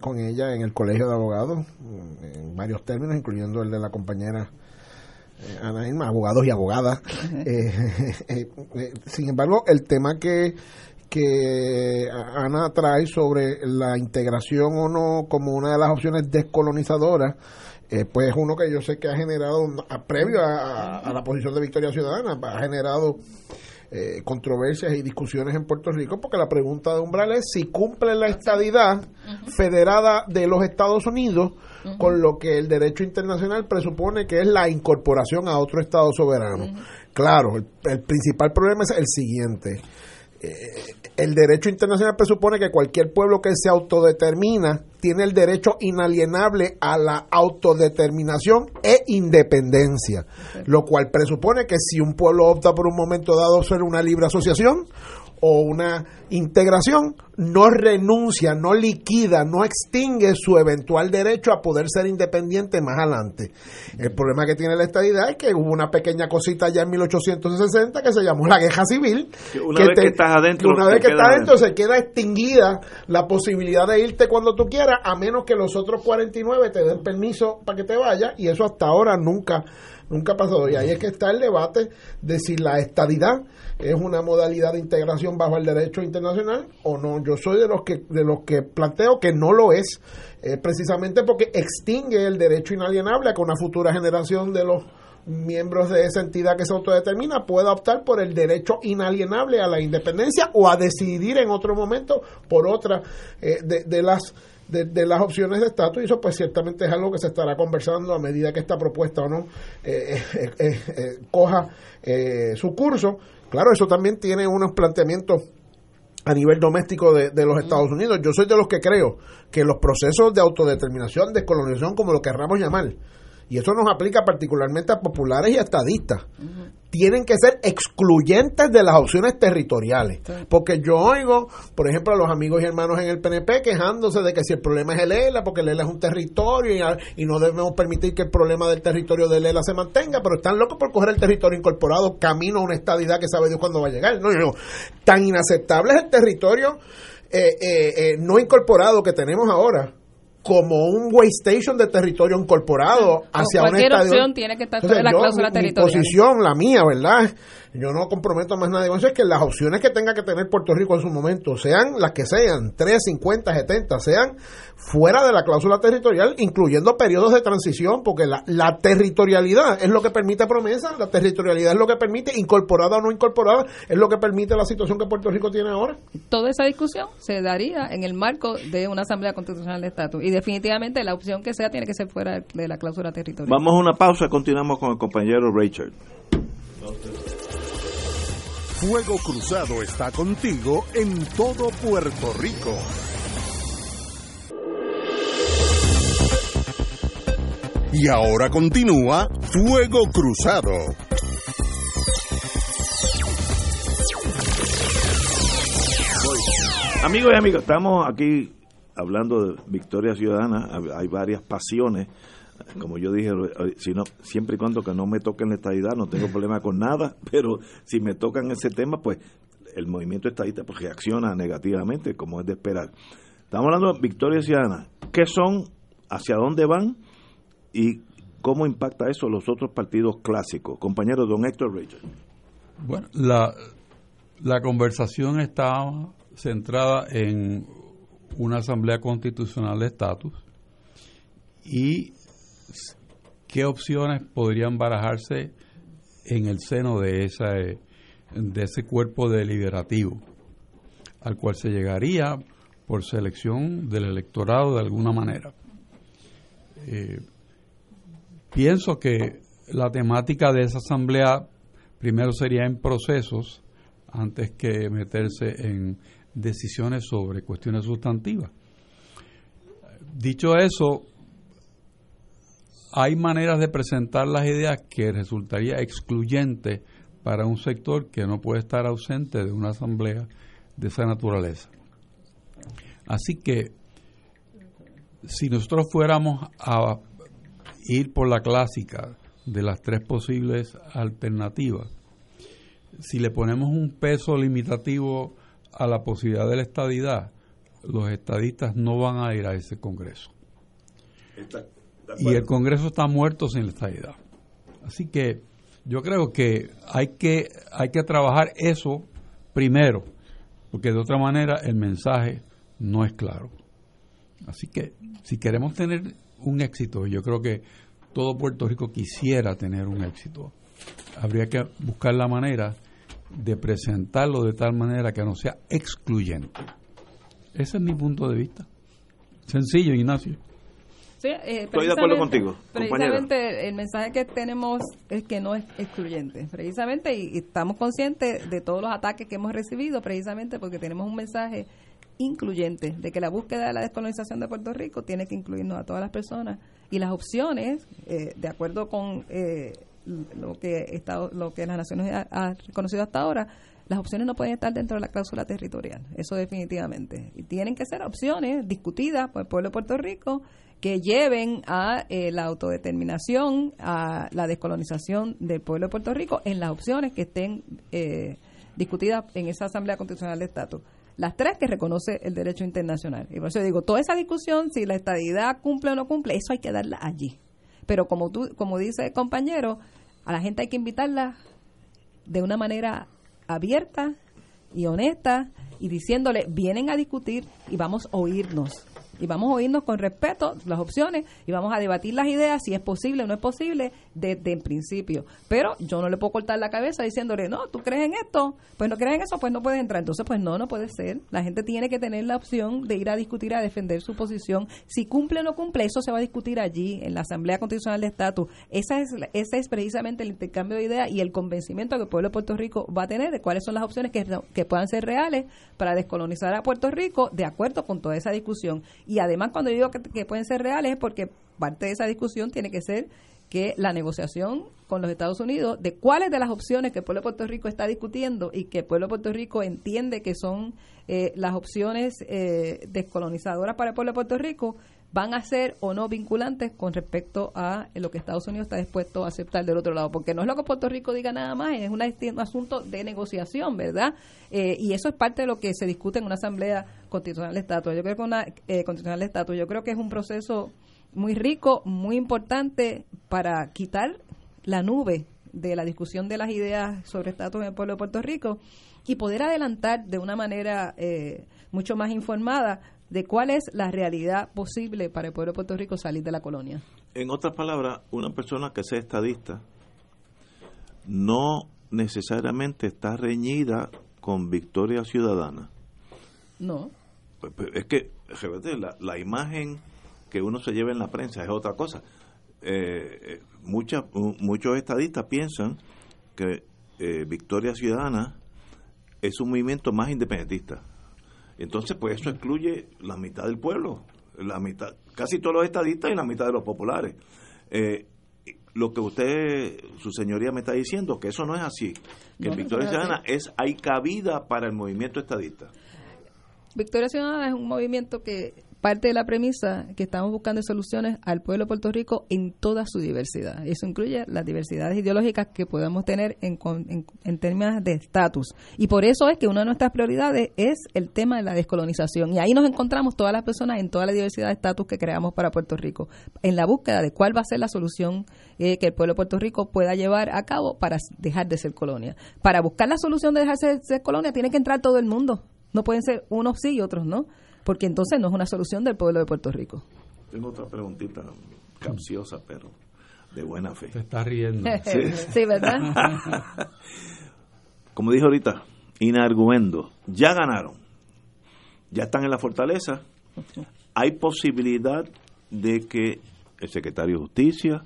con ella en el Colegio de Abogados, en varios términos, incluyendo el de la compañera eh, abogados y abogadas. Eh, eh, eh, sin embargo, el tema que, que Ana trae sobre la integración o no como una de las opciones descolonizadoras, eh, pues es uno que yo sé que ha generado, a- previo a, a la posición de Victoria Ciudadana, ha generado eh, controversias y discusiones en Puerto Rico, porque la pregunta de umbral es si cumple la estadidad federada de los Estados Unidos con lo que el derecho internacional presupone que es la incorporación a otro Estado soberano. Claro, el, el principal problema es el siguiente. Eh, el derecho internacional presupone que cualquier pueblo que se autodetermina tiene el derecho inalienable a la autodeterminación e independencia, lo cual presupone que si un pueblo opta por un momento dado ser una libre asociación o una integración, no renuncia, no liquida, no extingue su eventual derecho a poder ser independiente más adelante. El problema que tiene la estadidad es que hubo una pequeña cosita ya en 1860 que se llamó la guerra civil. Que una vez que estás adentro, una vez que estás adentro adentro. se queda extinguida la posibilidad de irte cuando tú quieras, a menos que los otros 49 te den permiso para que te vayas, y eso hasta ahora nunca, nunca ha pasado. Y ahí es que está el debate de si la estadidad es una modalidad de integración bajo el derecho internacional o no. Yo soy de los que, de los que planteo que no lo es, eh, precisamente porque extingue el derecho inalienable a que una futura generación de los miembros de esa entidad que se autodetermina pueda optar por el derecho inalienable a la independencia o a decidir en otro momento por otra eh, de, de las de, de las opciones de estatus y eso pues ciertamente es algo que se estará conversando a medida que esta propuesta o no eh, eh, eh, eh, coja eh, su curso claro eso también tiene unos planteamientos a nivel doméstico de, de los Estados Unidos. Yo soy de los que creo que los procesos de autodeterminación, descolonización, como lo querramos llamar, y eso nos aplica particularmente a populares y a estadistas, tienen que ser excluyentes de las opciones territoriales. Porque yo oigo, por ejemplo, a los amigos y hermanos en el PNP quejándose de que si el problema es el ELA, porque el ELA es un territorio y, y no debemos permitir que el problema del territorio del ELA se mantenga, pero están locos por coger el territorio incorporado camino a una estadidad que sabe Dios cuándo va a llegar. No, no, no. Tan inaceptable es el territorio eh, eh, eh, no incorporado que tenemos ahora como un way station de territorio incorporado hacia una cualquier estadio- opción tiene que estar Entonces, fuera de la yo, cláusula mi- mi territorial. posición, la mía, ¿verdad? Yo no comprometo a más nadie con eso, es que las opciones que tenga que tener Puerto Rico en su momento, sean las que sean, 3, 50, 70, sean fuera de la cláusula territorial, incluyendo periodos de transición, porque la, la territorialidad es lo que permite promesa, la territorialidad es lo que permite, incorporada o no incorporada, es lo que permite la situación que Puerto Rico tiene ahora. Toda esa discusión se daría en el marco de una Asamblea Constitucional de Estatus. Y definitivamente la opción que sea tiene que ser fuera de la cláusula territorial. Vamos a una pausa, continuamos con el compañero Richard. Fuego Cruzado está contigo en todo Puerto Rico. Y ahora continúa Fuego Cruzado. Amigos y amigas, estamos aquí hablando de Victoria Ciudadana, hay varias pasiones, como yo dije, si no, siempre y cuando que no me toquen la estadidad, no tengo problema con nada, pero si me tocan ese tema, pues el movimiento estadista pues, reacciona negativamente, como es de esperar. Estamos hablando de Victoria Ciudadana, ¿qué son, hacia dónde van y cómo impacta eso los otros partidos clásicos? Compañero don Héctor Richard. Bueno, la, la conversación está centrada en una asamblea constitucional de estatus y qué opciones podrían barajarse en el seno de esa de ese cuerpo deliberativo al cual se llegaría por selección del electorado de alguna manera. Eh, pienso que la temática de esa asamblea primero sería en procesos antes que meterse en decisiones sobre cuestiones sustantivas. Dicho eso, hay maneras de presentar las ideas que resultaría excluyente para un sector que no puede estar ausente de una asamblea de esa naturaleza. Así que si nosotros fuéramos a ir por la clásica de las tres posibles alternativas, si le ponemos un peso limitativo a la posibilidad de la estadidad, los estadistas no van a ir a ese Congreso. y el Congreso está muerto sin la estadidad. Así que yo creo que hay que hay que trabajar eso primero, porque de otra manera el mensaje no es claro. Así que si queremos tener un éxito, yo creo que todo Puerto Rico quisiera tener un éxito, habría que buscar la manera de presentarlo de tal manera que no sea excluyente. Ese es mi punto de vista. Sencillo, Ignacio. Sí, eh, Estoy de acuerdo contigo. Precisamente el mensaje que tenemos es que no es excluyente. Precisamente, y, estamos conscientes de todos los ataques que hemos recibido, precisamente porque tenemos un mensaje incluyente de que la búsqueda de la descolonización de Puerto Rico tiene que incluirnos a todas las personas y las opciones, eh, de acuerdo con eh, lo que Estado, lo que las Naciones Unidas ha reconocido hasta ahora, las opciones no pueden estar dentro de la cláusula territorial, eso definitivamente. Y tienen que ser opciones discutidas por el pueblo de Puerto Rico que lleven a eh, la autodeterminación, a la descolonización del pueblo de Puerto Rico en las opciones que estén eh, discutidas en esa Asamblea Constitucional de Estatus. Las tres que reconoce el derecho internacional. Y por eso digo, toda esa discusión, si la estadidad cumple o no cumple, eso hay que darla allí. Pero como, tú, como dice el compañero, a la gente hay que invitarla de una manera abierta y honesta y diciéndole, vienen a discutir y vamos a oírnos y vamos a oírnos con respeto las opciones y vamos a debatir las ideas si es posible o no es posible desde el principio. Pero yo no le puedo cortar la cabeza diciéndole, no, tú crees en esto, pues no crees en eso, pues no puedes entrar. Entonces, pues no, no puede ser. La gente tiene que tener la opción de ir a discutir, a defender su posición. Si cumple o no cumple, eso se va a discutir allí, en la Asamblea Constitucional de Estatus. Esa es, ese es precisamente el intercambio de ideas y el convencimiento que el pueblo de Puerto Rico va a tener de cuáles son las opciones que, que puedan ser reales para descolonizar a Puerto Rico de acuerdo con toda esa discusión. Y además, cuando digo que, pueden ser reales, es porque parte de esa discusión tiene que ser que la negociación con los Estados Unidos de cuáles de las opciones que el pueblo de Puerto Rico está discutiendo y que el pueblo de Puerto Rico entiende que son eh, las opciones eh, descolonizadoras para el pueblo de Puerto Rico van a ser o no vinculantes con respecto a lo que Estados Unidos está dispuesto a aceptar del otro lado, porque no es lo que Puerto Rico diga nada más, es un asunto de negociación, ¿verdad? Eh, y eso es parte de lo que se discute en una asamblea constitucional de estatus. Yo creo que una eh, constitucional de estatus, yo creo que es un proceso muy rico, muy importante para quitar la nube de la discusión de las ideas sobre estatus en el pueblo de Puerto Rico y poder adelantar de una manera eh, mucho más informada de cuál es la realidad posible para el pueblo de Puerto Rico salir de la colonia. En otras palabras, una persona que sea estadista no necesariamente está reñida con victoria ciudadana. No. Es que, la, la imagen que uno se lleva en la prensa es otra cosa. Eh, eh muchos estadistas piensan que eh, Victoria Ciudadana es un movimiento más independentista. Entonces, pues eso excluye la mitad del pueblo, la mitad, casi todos los estadistas y la mitad de los populares. Eh, lo que usted, su señoría, me está diciendo, que eso no es así, que en Victoria Ciudadana es, hay cabida para el movimiento estadista. Victoria Ciudadana es un movimiento que parte de la premisa que estamos buscando soluciones al pueblo de Puerto Rico en toda su diversidad. Eso incluye las diversidades ideológicas que podemos tener en, en, términos de estatus. Y por eso es que una de nuestras prioridades es el tema de la descolonización. Y ahí nos encontramos todas las personas en toda la diversidad de estatus que creamos para Puerto Rico, en la búsqueda de cuál va a ser la solución eh, que el pueblo de Puerto Rico pueda llevar a cabo para dejar de ser colonia. Para buscar la solución de dejar de ser colonia tiene que entrar todo el mundo. No pueden ser unos sí y otros no porque entonces no es una solución del pueblo de Puerto Rico. Tengo otra preguntita capciosa, pero de buena fe. Te estás riendo. sí, ¿verdad? Como dije ahorita, inarguendo, ya ganaron, ya están en la fortaleza, hay posibilidad de que el secretario de Justicia,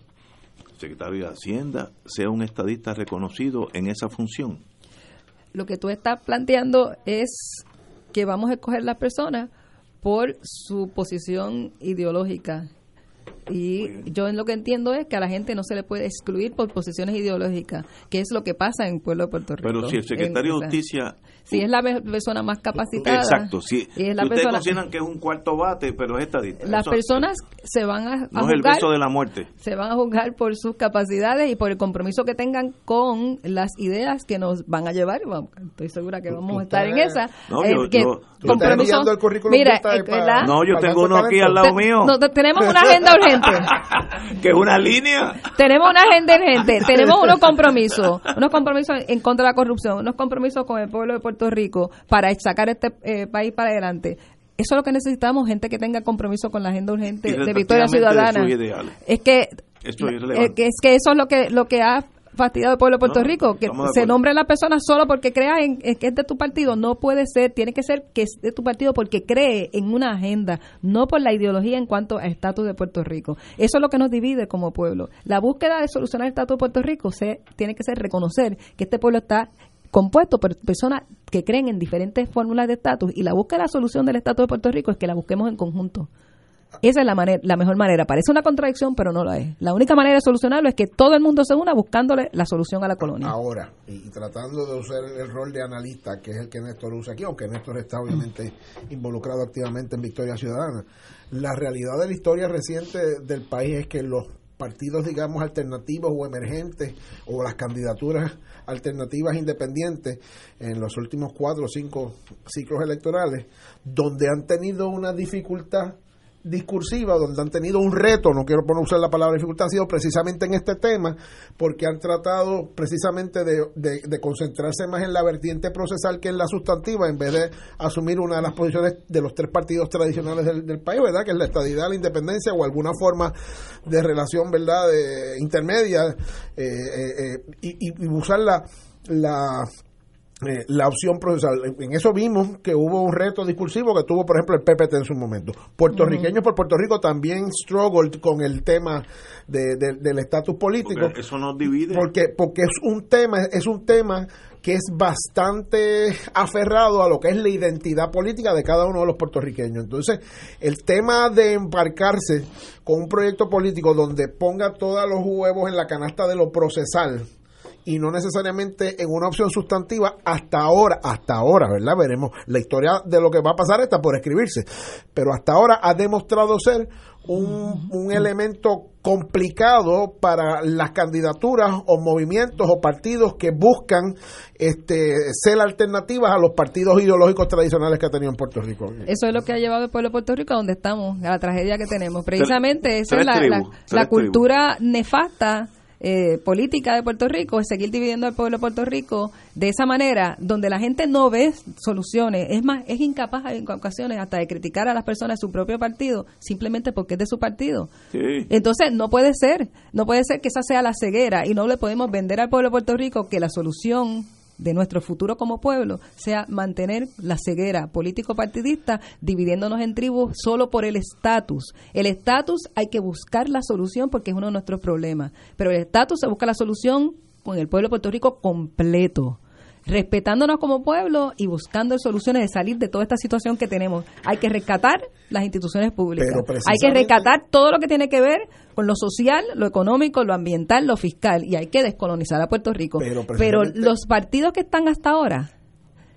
secretario de Hacienda sea un estadista reconocido en esa función. Lo que tú estás planteando es que vamos a escoger las personas por su posición ideológica y yo en lo que entiendo es que a la gente no se le puede excluir por posiciones ideológicas, que es lo que pasa en el pueblo de Puerto Rico. Pero si el secretario de Justicia... Si es la persona más capacitada. Exacto, si es la ustedes persona, consideran que es un cuarto bate, pero es estadista. Las personas se van a, no juzgar, es el beso de la muerte. Se van a juzgar por sus capacidades y por el compromiso que tengan con las ideas que nos van a llevar. estoy segura que vamos a estar en esa. No, yo, eh, que yo, compromiso, el currículum mira, para- no, yo tengo uno aquí al lado mío, No, tenemos una agenda urgente. que es una línea. Tenemos una agenda urgente, tenemos unos compromisos, unos compromisos en contra de la corrupción, unos compromisos con el pueblo de Puerto Rico para sacar este eh, país para adelante. Eso es lo que necesitamos, gente que tenga compromiso con la agenda urgente de Victoria Ciudadana. Es que es que eso es lo que lo que ha fastidiado al pueblo de Puerto No, Rico, que se acuerdo. nombren las personas solo porque crea en, en que es de tu partido, no puede ser, tiene que ser que es de tu partido porque cree en una agenda, no por la ideología en cuanto a estatus de Puerto Rico. Eso es lo que nos divide como pueblo. La búsqueda de solucionar el estatus de Puerto Rico se tiene que ser reconocer que este pueblo está compuesto por personas que creen en diferentes fórmulas de estatus y la búsqueda de la solución del estatus de Puerto Rico es que la busquemos en conjunto. Esa es la, manera, la mejor manera. Parece una contradicción, pero no la es. La única manera de solucionarlo es que todo el mundo se una buscándole la solución a la colonia. Ahora, y, tratando de usar el rol de analista, que es el que Néstor usa aquí, aunque Néstor está obviamente involucrado activamente en Victoria Ciudadana, la realidad de la historia reciente del país es que los partidos, digamos, alternativos o emergentes, o las candidaturas alternativas independientes en los últimos cuatro o cinco ciclos electorales, donde han tenido una dificultad discursiva, donde han tenido un reto, no quiero poner usar la palabra dificultad, ha sido precisamente en este tema, porque han tratado precisamente de, de- concentrarse más en la vertiente procesal que en la sustantiva, en vez de asumir una de las posiciones de los tres partidos tradicionales del, del país, ¿verdad? Que es la estadidad, la independencia o alguna forma de relación, ¿verdad? De, intermedia eh, eh, eh, y- y usar la, la eh, la opción procesal. En- eso vimos que hubo un reto discursivo que tuvo, por ejemplo, el PPT en su momento. Puertorriqueños por Puerto Rico también struggled con el tema de- de- del estatus político. Porque eso nos divide. Porque, porque es un tema, es un tema que es bastante aferrado a lo que es la identidad política de cada uno de los puertorriqueños. Entonces, el tema de embarcarse con un proyecto político donde ponga todos los huevos en la canasta de lo procesal y no necesariamente en una opción sustantiva hasta ahora, hasta ahora, ¿verdad? Veremos, la historia de lo que va a pasar está por escribirse, pero hasta ahora ha demostrado ser un, un elemento complicado para las candidaturas o movimientos o partidos que buscan este, ser alternativas a los partidos ideológicos tradicionales que ha tenido en Puerto Rico. Eso es lo que ha llevado al pueblo de Puerto Rico a donde estamos, a la tragedia que tenemos. Precisamente esa es la, la- cultura nefasta eh, política de Puerto Rico, es seguir dividiendo al pueblo de Puerto Rico de esa manera, donde la gente no ve soluciones, es más, es incapaz en ocasiones hasta de criticar a las personas de su propio partido, simplemente porque es de su partido. Sí. Entonces, no puede ser, no puede ser que esa sea la ceguera y no le podemos vender al pueblo de Puerto Rico que la solución de nuestro futuro como pueblo sea mantener la ceguera político-partidista dividiéndonos en tribus solo por el estatus. El estatus hay que buscar la solución porque es uno de nuestros problemas, pero el estatus se busca la solución con el pueblo de Puerto Rico completo respetándonos como pueblo y buscando soluciones de salir de toda esta situación que tenemos. Hay que rescatar las instituciones públicas. Hay que rescatar todo lo que tiene que ver con lo social, lo económico, lo ambiental, lo fiscal y hay que descolonizar a Puerto Rico. Pero Pero, los partidos que están hasta ahora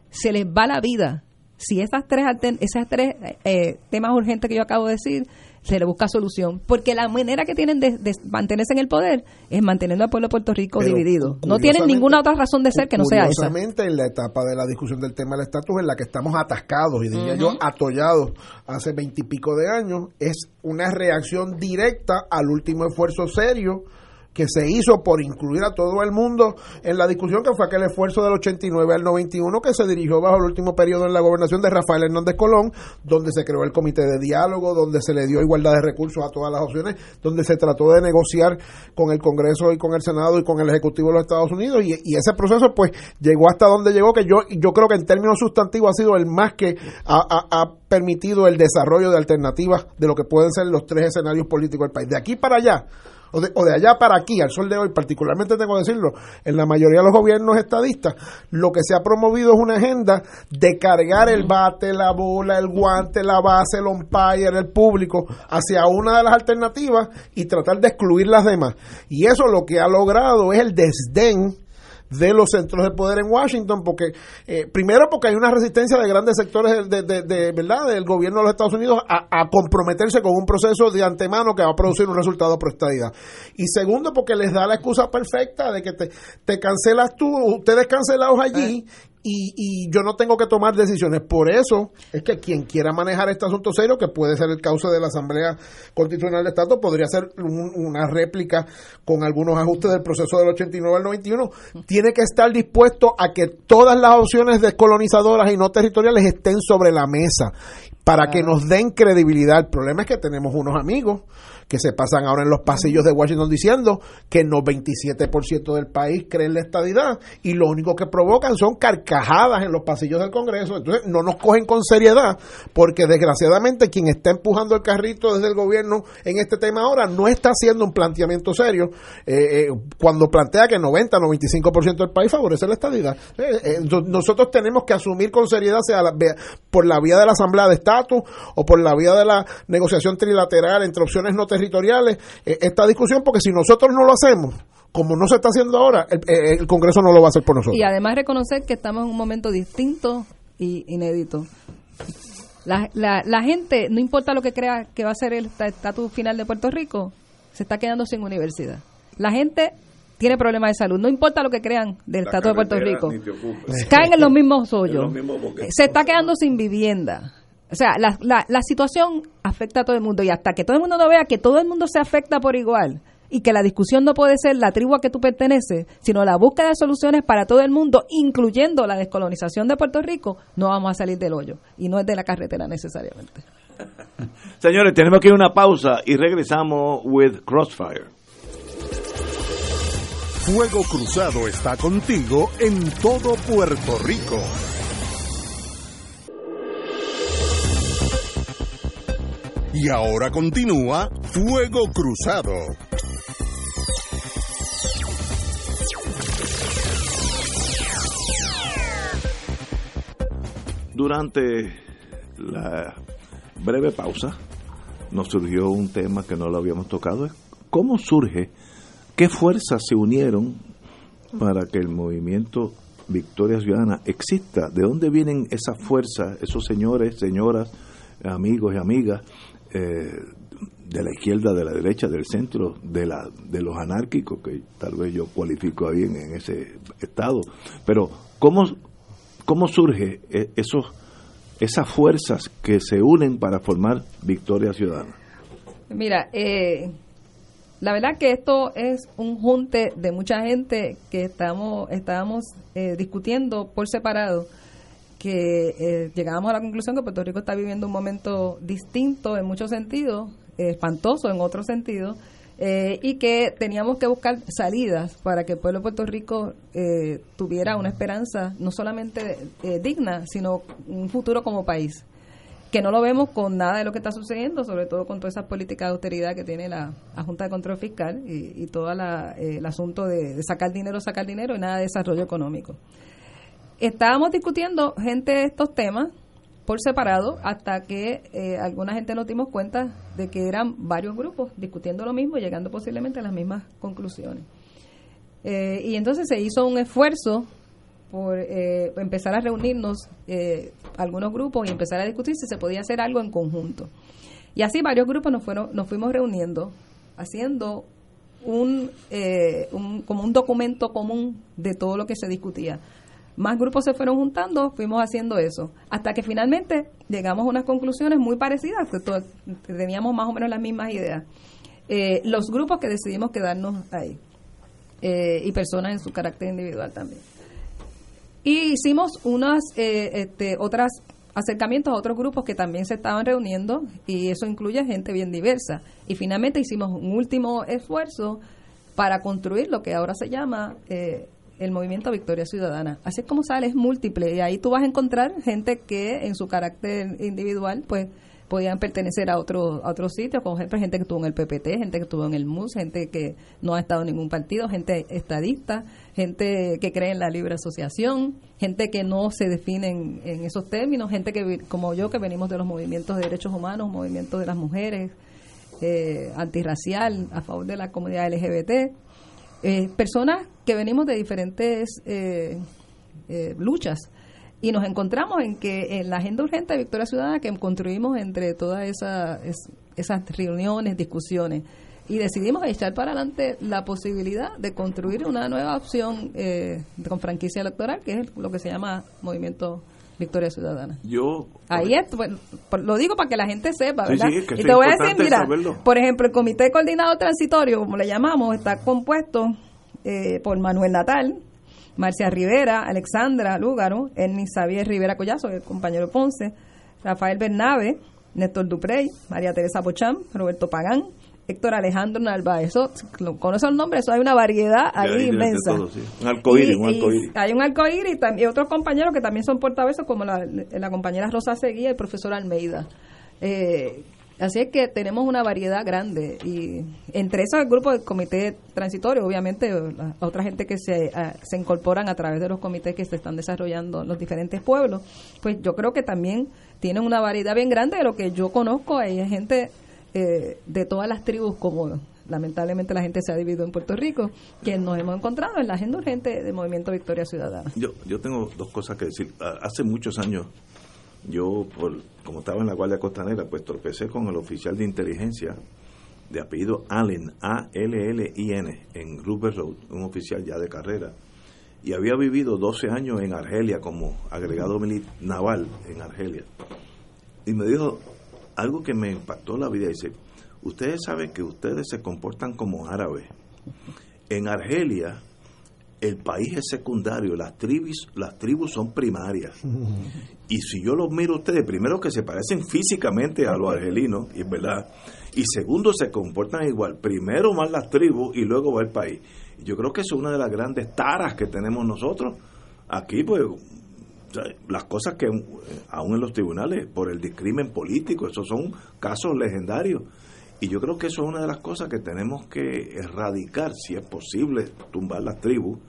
se les va la vida si esas tres esas tres eh, temas urgentes que yo acabo de decir se le busca solución porque la manera que tienen de, de mantenerse en el poder es manteniendo al pueblo de Puerto Rico Pero, dividido. No tienen ninguna otra razón de ser que no sea esa. Curiosamente, en la etapa de la discusión del tema del estatus en la que estamos atascados y diría yo atollados hace veintipico de años, es una reacción directa al último esfuerzo serio que se hizo por incluir a todo el mundo en la discusión, que fue aquel esfuerzo del 89 al 91 que se dirigió bajo el último periodo en la gobernación de Rafael Hernández Colón, donde se creó el comité de diálogo, donde se le dio igualdad de recursos a todas las opciones, donde se trató de negociar con el Congreso y con el Senado y con el Ejecutivo de los Estados Unidos, y, y ese proceso pues llegó hasta donde llegó, que yo, yo creo que en términos sustantivos ha sido el más que ha, ha- ha permitido el desarrollo de alternativas de lo que pueden ser los tres escenarios políticos del país. De aquí para allá, o de, o de allá para aquí, al sol de hoy, particularmente tengo que decirlo, en la mayoría de los gobiernos estadistas, lo que se ha promovido es una agenda de cargar el bate, la bola, el guante, la base, el umpire, el público, hacia una de las alternativas y tratar de excluir las demás. Y eso lo que ha logrado es el desdén de los centros de poder en Washington, porque eh, primero porque hay una resistencia de grandes sectores de, de- de- verdad del gobierno de los Estados Unidos a, comprometerse con un proceso de antemano que va a producir un resultado pro. Y segundo porque les da la excusa perfecta de que te, te cancelas tú, ustedes cancelados allí. Y, y yo no tengo que tomar decisiones. Por eso es que quien quiera manejar este asunto serio, que puede ser el cauce de la Asamblea Constitucional de Estado, podría ser un- una réplica con algunos ajustes del proceso del 89 al 91, tiene que estar dispuesto a que todas las opciones descolonizadoras y no territoriales estén sobre la mesa para que nos den credibilidad. El problema es que tenemos unos amigos que se pasan ahora en los pasillos de Washington diciendo que no 27% del país cree en la estadidad y lo único que provocan son carcajadas en los pasillos del Congreso. Entonces no nos cogen con seriedad porque desgraciadamente quien está empujando el carrito desde el gobierno en este tema ahora no está haciendo un planteamiento serio eh, eh, cuando plantea que 90-95% del país favorece la estadidad. Eh, nosotros tenemos que asumir con seriedad sea por la vía de la Asamblea de Estatus o por la vía de la negociación trilateral entre opciones no territoriales eh, esta discusión porque si nosotros no lo hacemos como no se está haciendo ahora, el, eh, el Congreso no lo va a hacer por nosotros. Y además reconocer que estamos en un momento distinto y inédito. La, la, la gente, no importa lo que crea que va a ser el esta- estatus final de Puerto Rico, se está quedando sin universidad. La gente tiene problemas de salud, no importa lo que crean del estatus de Puerto Rico. Caen en los mismos hoyos. los mismos boquetes. Se está quedando sin vivienda. O sea, la, la, la situación afecta a todo el mundo y hasta que todo el mundo no vea que todo el mundo se afecta por igual y que la discusión no puede ser la tribu a que tú perteneces, sino la búsqueda de soluciones para todo el mundo, incluyendo la descolonización de Puerto Rico, no vamos a salir del hoyo y no es de la carretera necesariamente. Señores, tenemos que ir a una pausa y regresamos with Crossfire. Fuego Cruzado está contigo en todo Puerto Rico. Y ahora continúa Fuego Cruzado. Durante la breve pausa nos surgió un tema que no lo habíamos tocado. ¿Cómo surge? ¿Qué fuerzas se unieron para que el movimiento Victoria Ciudadana exista? ¿De dónde vienen esas fuerzas, esos señores, señoras, amigos y amigas eh, de la izquierda, de la derecha, del centro, de, la, de los anárquicos, que tal vez yo cualifico ahí en, ese estado? Pero, ¿cómo, cómo surge eh, esos esas fuerzas que se unen para formar Victoria Ciudadana. Mira, eh, la verdad que esto es un junte de mucha gente que estamos estábamos eh, discutiendo por separado que eh, llegábamos a la conclusión que Puerto Rico está viviendo un momento distinto en muchos sentidos, eh, espantoso en otros sentidos, eh, y que teníamos que buscar salidas para que el pueblo de Puerto Rico eh, tuviera una esperanza no solamente digna, sino un futuro como país que no lo vemos con nada de lo que está sucediendo, sobre todo con todas esas políticas de austeridad que tiene la, la Junta de Control Fiscal y, todo el asunto de, de sacar dinero, sacar dinero y nada de desarrollo económico. Estábamos discutiendo gente de estos temas por separado hasta que eh, alguna gente nos dimos cuenta de que eran varios grupos discutiendo lo mismo y llegando posiblemente a las mismas conclusiones. Eh, y entonces se hizo un esfuerzo por eh, empezar a reunirnos eh, algunos grupos y empezar a discutir si se podía hacer algo en conjunto. Y así varios grupos nos fueron, nos fuimos reuniendo, haciendo un, un como un documento común de todo lo que se discutía. Más grupos se fueron juntando, fuimos haciendo eso, hasta que finalmente llegamos a unas conclusiones muy parecidas, que to- teníamos más o menos las mismas ideas. Eh, los grupos que decidimos quedarnos ahí, eh, y personas en su carácter individual también. Y hicimos unas eh, este, otras acercamientos a otros grupos que también se estaban reuniendo y eso incluye gente bien diversa. Y finalmente hicimos un último esfuerzo para construir lo que ahora se llama eh, el movimiento Victoria Ciudadana. Así es como sale, es múltiple y ahí tú vas a encontrar gente que en su carácter individual pues podían pertenecer a otros a otros sitios, como ejemplo gente que estuvo en el PPT, gente que estuvo en el MUS, gente que no ha estado en ningún partido, gente estadista, gente que cree en la libre asociación, gente que no se define en, esos términos, gente que como yo que venimos de los movimientos de derechos humanos, movimientos de las mujeres, eh, antirracial, a favor de la comunidad LGBT, eh, personas que venimos de diferentes eh, eh, luchas. Y nos encontramos en que en la agenda urgente de Victoria Ciudadana que construimos entre todas esas, esas reuniones, discusiones, y decidimos echar para adelante la posibilidad de construir una nueva opción eh, con franquicia electoral, que es lo que se llama Movimiento Victoria Ciudadana. Yo ahí es, bueno, lo digo para que la gente sepa, ¿verdad? y te voy a decir, mira, por ejemplo, el Comité Coordinador Transitorio, como le llamamos, está compuesto eh, por Manuel Natal, Marcia Rivera, Alexandra Lúgaro, Ernie Xavier Rivera Collazo, el compañero Ponce, Rafael Bernabe, Néstor Duprey, María Teresa Pochán, Roberto Pagán, Héctor Alejandro Narváez. con esos nombres, eso hay una variedad ahí inmensa. Un arcoíris, un Hay un arcoíris y, otros compañeros que también son portavoces, como la, la compañera Rosa Seguía y el profesor Almeida. Eh, Así es que tenemos una variedad grande y entre esos el grupo del comité transitorio, obviamente la otra gente que se, se incorporan a través de los comités que se están desarrollando en los diferentes pueblos, pues yo creo que también tienen una variedad bien grande de lo que yo conozco. Hay gente eh, de todas las tribus, como lamentablemente la gente se ha dividido en Puerto Rico, que nos hemos encontrado en la agenda urgente del Movimiento Victoria Ciudadana. Yo, yo tengo dos cosas que decir. Hace muchos años yo, por, como estaba en la Guardia Costanera, pues tropecé con el oficial de inteligencia de apellido Allen, A-L-L-I-N, en Rupert Road, un oficial ya de carrera. Y había vivido 12 años en Argelia como agregado naval en Argelia. Y me dijo algo que me impactó la vida. Dice, ustedes saben que ustedes se comportan como árabes. En Argelia el país es secundario, las tribus, las tribus son primarias. Y si yo los miro ustedes, primero que se parecen físicamente a los argelinos, y es verdad, y segundo se comportan igual, primero más las tribus y luego va el país. Yo creo que es una de las grandes taras que tenemos nosotros. Aquí, pues, las cosas que aún en los tribunales, por el discrimen político, esos son casos legendarios. Y yo creo que eso es una de las cosas que tenemos que erradicar, si es posible, tumbar las tribus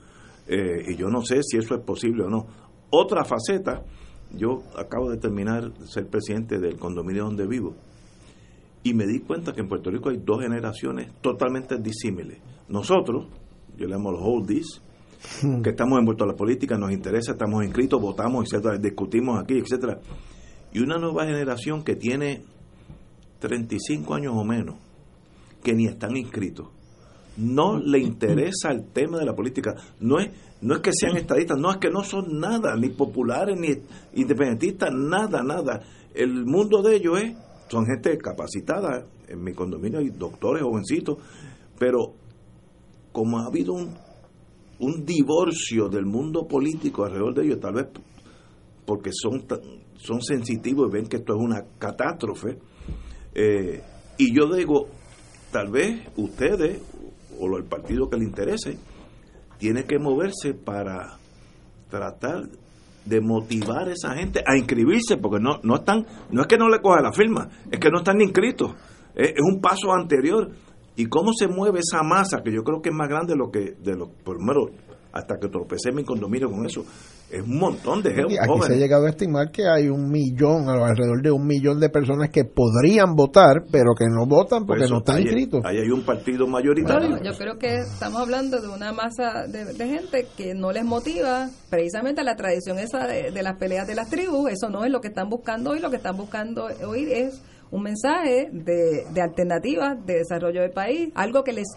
eh, y yo no sé si eso es posible o no. Otra faceta, yo acabo de terminar ser presidente del condominio donde vivo y me di cuenta que en Puerto Rico hay dos generaciones totalmente disímiles. Nosotros, yo le llamo los oldies. Que estamos envueltos en la política, nos interesa, estamos inscritos, votamos, etcétera, discutimos aquí, etcétera. Y una nueva generación que tiene 35 años o menos, que ni están inscritos no le interesa el tema de la política. No es, no es que sean estadistas, no es que no son nada, ni populares, ni independentistas, nada, nada. El mundo de ellos es, son gente capacitada, en mi condominio hay doctores jovencitos, pero como ha habido un, un divorcio del mundo político alrededor de ellos, tal vez porque son, son sensitivos y ven que esto es una catástrofe, eh, y yo digo, tal vez ustedes o el partido que le interese, tiene que moverse para tratar de motivar a esa gente a inscribirse, porque no, no están, no es que no le coja la firma, es que no están inscritos. Es, es un paso anterior. ¿Y cómo se mueve esa masa, que yo creo que es más grande de lo que, de lo, primero, hasta que tropecé mi condominio con eso, es un montón de gente. Aquí se ha llegado a estimar que hay un millón, alrededor de un millón de personas que podrían votar, pero que no votan porque no están inscritos. Ahí hay un partido mayoritario. yo creo que estamos hablando de una masa de, gente que no les motiva precisamente la tradición esa de, de las peleas de las tribus. Eso no es lo que están buscando hoy. Lo que están buscando hoy es un mensaje de, de alternativas de desarrollo del país, algo que les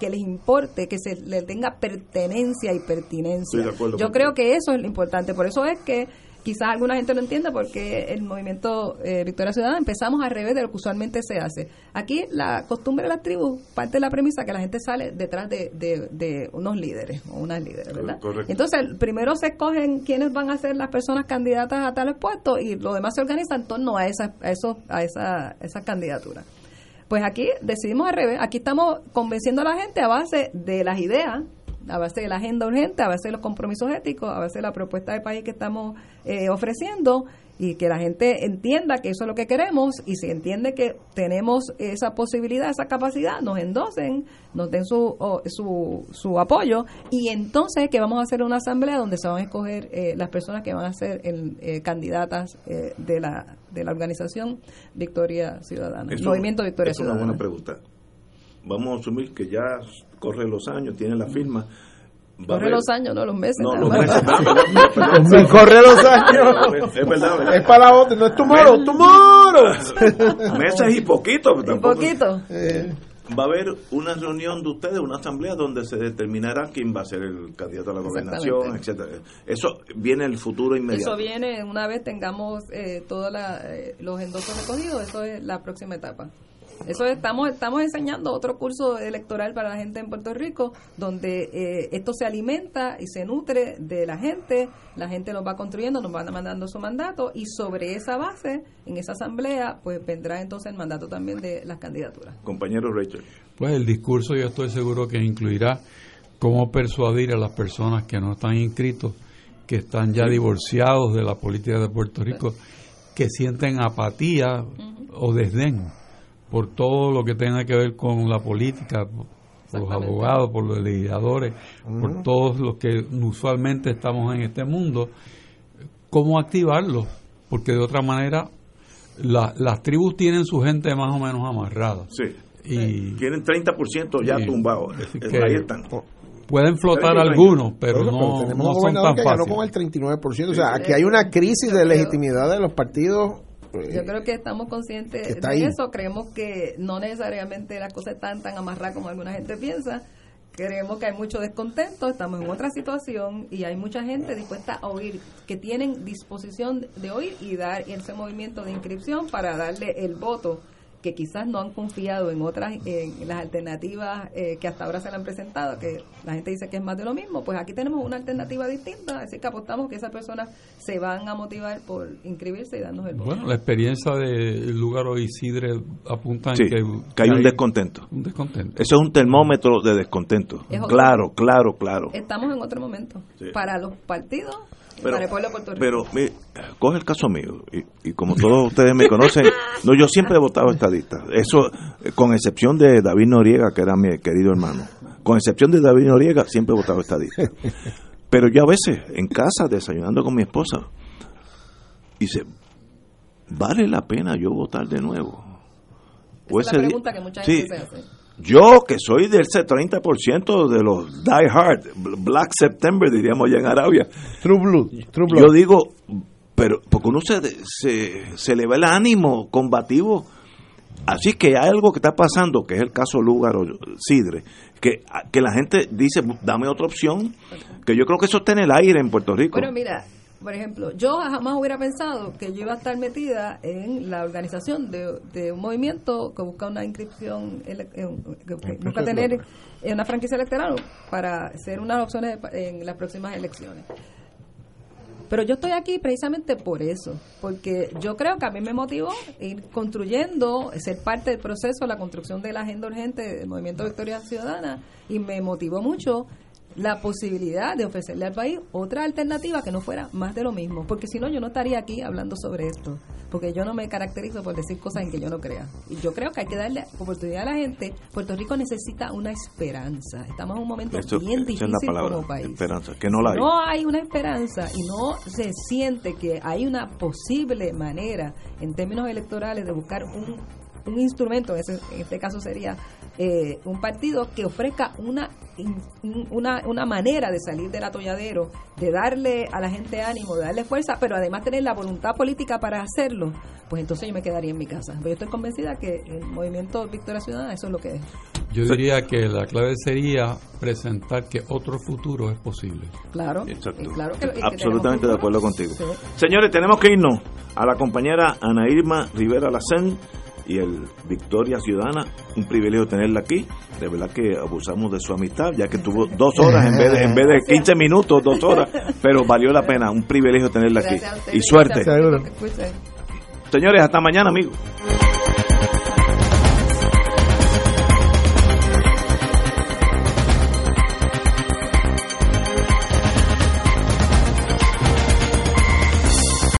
que les importe, que se le tenga pertenencia y pertinencia. Yo creo que eso es lo importante, por eso es que quizás alguna gente no entienda porque el movimiento eh, Victoria Ciudadana empezamos al revés de lo que usualmente se hace. Aquí la costumbre de las tribus parte de la premisa que la gente sale detrás de, de, unos líderes o unas líderes, ¿verdad? Entonces, primero se escogen quiénes van a ser las personas candidatas a tales puestos y lo demás se organiza en torno a esa, a eso, a esa, esa candidatura. Pues aquí decidimos al revés, aquí estamos convenciendo a la gente a base de las ideas a base de la agenda urgente, a base de los compromisos éticos, a base de la propuesta de país que estamos eh, ofreciendo y que la gente entienda que eso es lo que queremos y si entiende que tenemos esa posibilidad, esa capacidad, nos endosen, nos den su, su, su apoyo y entonces que vamos a hacer una asamblea donde se van a escoger eh, las personas que van a ser el, eh, candidatas eh, de, la, de la organización Victoria Ciudadana, Movimiento Victoria Ciudadana. Es una buena pregunta. Vamos a asumir que ya corre los años, tiene la firma. Corre los años, no los meses. No, los meses. corre los años. Es verdad, Es para la otra, no es tomorrow, tomorrow. meses y poquito. Tampoco. poquito. Va a haber una reunión de ustedes, una asamblea donde se determinará quién va a ser el candidato a la gobernación, etcétera. Eso viene el futuro inmediato. Eso viene una vez tengamos eh, todos eh, los endosos recogidos, eso es la próxima etapa. Eso estamos estamos enseñando otro curso electoral para la gente en Puerto Rico, donde eh, esto se alimenta y se nutre de la gente, la gente nos va construyendo, nos va mandando su mandato y sobre esa base, en esa asamblea, pues vendrá entonces el mandato también de las candidaturas. Compañero Rachel. Pues el discurso yo estoy seguro que incluirá cómo persuadir a las personas que no están inscritos, que están ya divorciados de la política de Puerto Rico, que sienten apatía o desdén por todo lo que tenga que ver con la política, por los abogados, por los legisladores, por todos los que usualmente estamos en este mundo, cómo activarlo, porque de otra manera las tribus tienen su gente más o menos amarrada. Sí. Y tienen 30% ya tumbados. Ahí están. Pueden flotar algunos, pero, no, tenemos no son tan fáciles. con el 39%. O sea, aquí hay una crisis de legitimidad de los partidos yo creo que estamos conscientes de eso, creemos que no necesariamente la cosa está tan amarrada como alguna gente piensa, creemos que hay mucho descontento, estamos en otra situación y hay mucha gente dispuesta a oír, que tienen disposición de oír y dar ese movimiento de inscripción para darle el voto que quizás no han confiado en otras, en las alternativas eh, que hasta ahora se le han presentado, que la gente dice que es más de lo mismo, pues aquí tenemos una alternativa distinta, así que apostamos que esas personas se van a motivar por inscribirse y darnos el voto. Bueno, la experiencia del lugar o Isidre apunta en que, que, hay un descontento. Un descontento. Eso es un termómetro de descontento. claro, claro, claro. Estamos en otro momento. Para los partidos pero, Pero coge el caso mío, y, como todos ustedes me conocen, no yo siempre he votado estadista. Eso, eh, con excepción de David Noriega, que era mi querido hermano. Con excepción de David Noriega, siempre he votado estadista. Pero yo a veces, en casa, desayunando con mi esposa, dice, ¿vale la pena yo votar de nuevo? es la pregunta que mucha gente se hace yo, que soy del 30% de los Die Hard, Black September, diríamos ya en Arabia. True Blue. Yo digo, pero porque uno se, se, se le ve el ánimo combativo. Así que hay algo que está pasando, que es el caso Lugar o Sidre, que, que la gente dice, dame otra opción, que yo creo que eso está en el aire en Puerto Rico. Bueno, mira, por ejemplo, yo jamás hubiera pensado que yo iba a estar metida en la organización de, un movimiento que busca una inscripción, que busca tener una franquicia electoral para ser unas opciones en las próximas elecciones. Pero yo estoy aquí precisamente por eso, porque yo creo que a mí me motivó ir construyendo, ser parte del proceso, la construcción de la agenda urgente del Movimiento Victoria Ciudadana, y me motivó mucho la posibilidad de ofrecerle al país otra alternativa que no fuera más de lo mismo, porque si no yo no estaría aquí hablando sobre esto, porque yo no me caracterizo por decir cosas en que yo no crea. Y yo creo que hay que darle oportunidad a la gente. Puerto Rico necesita una esperanza. Estamos en un momento bien difícil como país. Esperanza, que no la hay. No hay una esperanza y no se siente que hay una posible manera en términos electorales de buscar un un instrumento, en este caso sería eh, un partido que ofrezca una, una, una manera de salir del atolladero, de darle a la gente ánimo, de darle fuerza, pero además tener la voluntad política para hacerlo, pues entonces yo me quedaría en mi casa. Pero yo estoy convencida que el movimiento Victoria Ciudadana eso es lo que es. Yo diría que la clave sería presentar que otro futuro es posible. Claro, claro que, absolutamente de acuerdo contigo. Señores, tenemos que irnos a la compañera Ana Irma Rivera Lacén y el Victoria Ciudadana, un privilegio tenerla aquí. De verdad que abusamos de su amistad, ya que tuvo dos horas en vez de, en vez de 15 minutos, dos horas, pero valió la pena, un privilegio tenerla aquí. Y suerte. Señores, hasta mañana, amigos.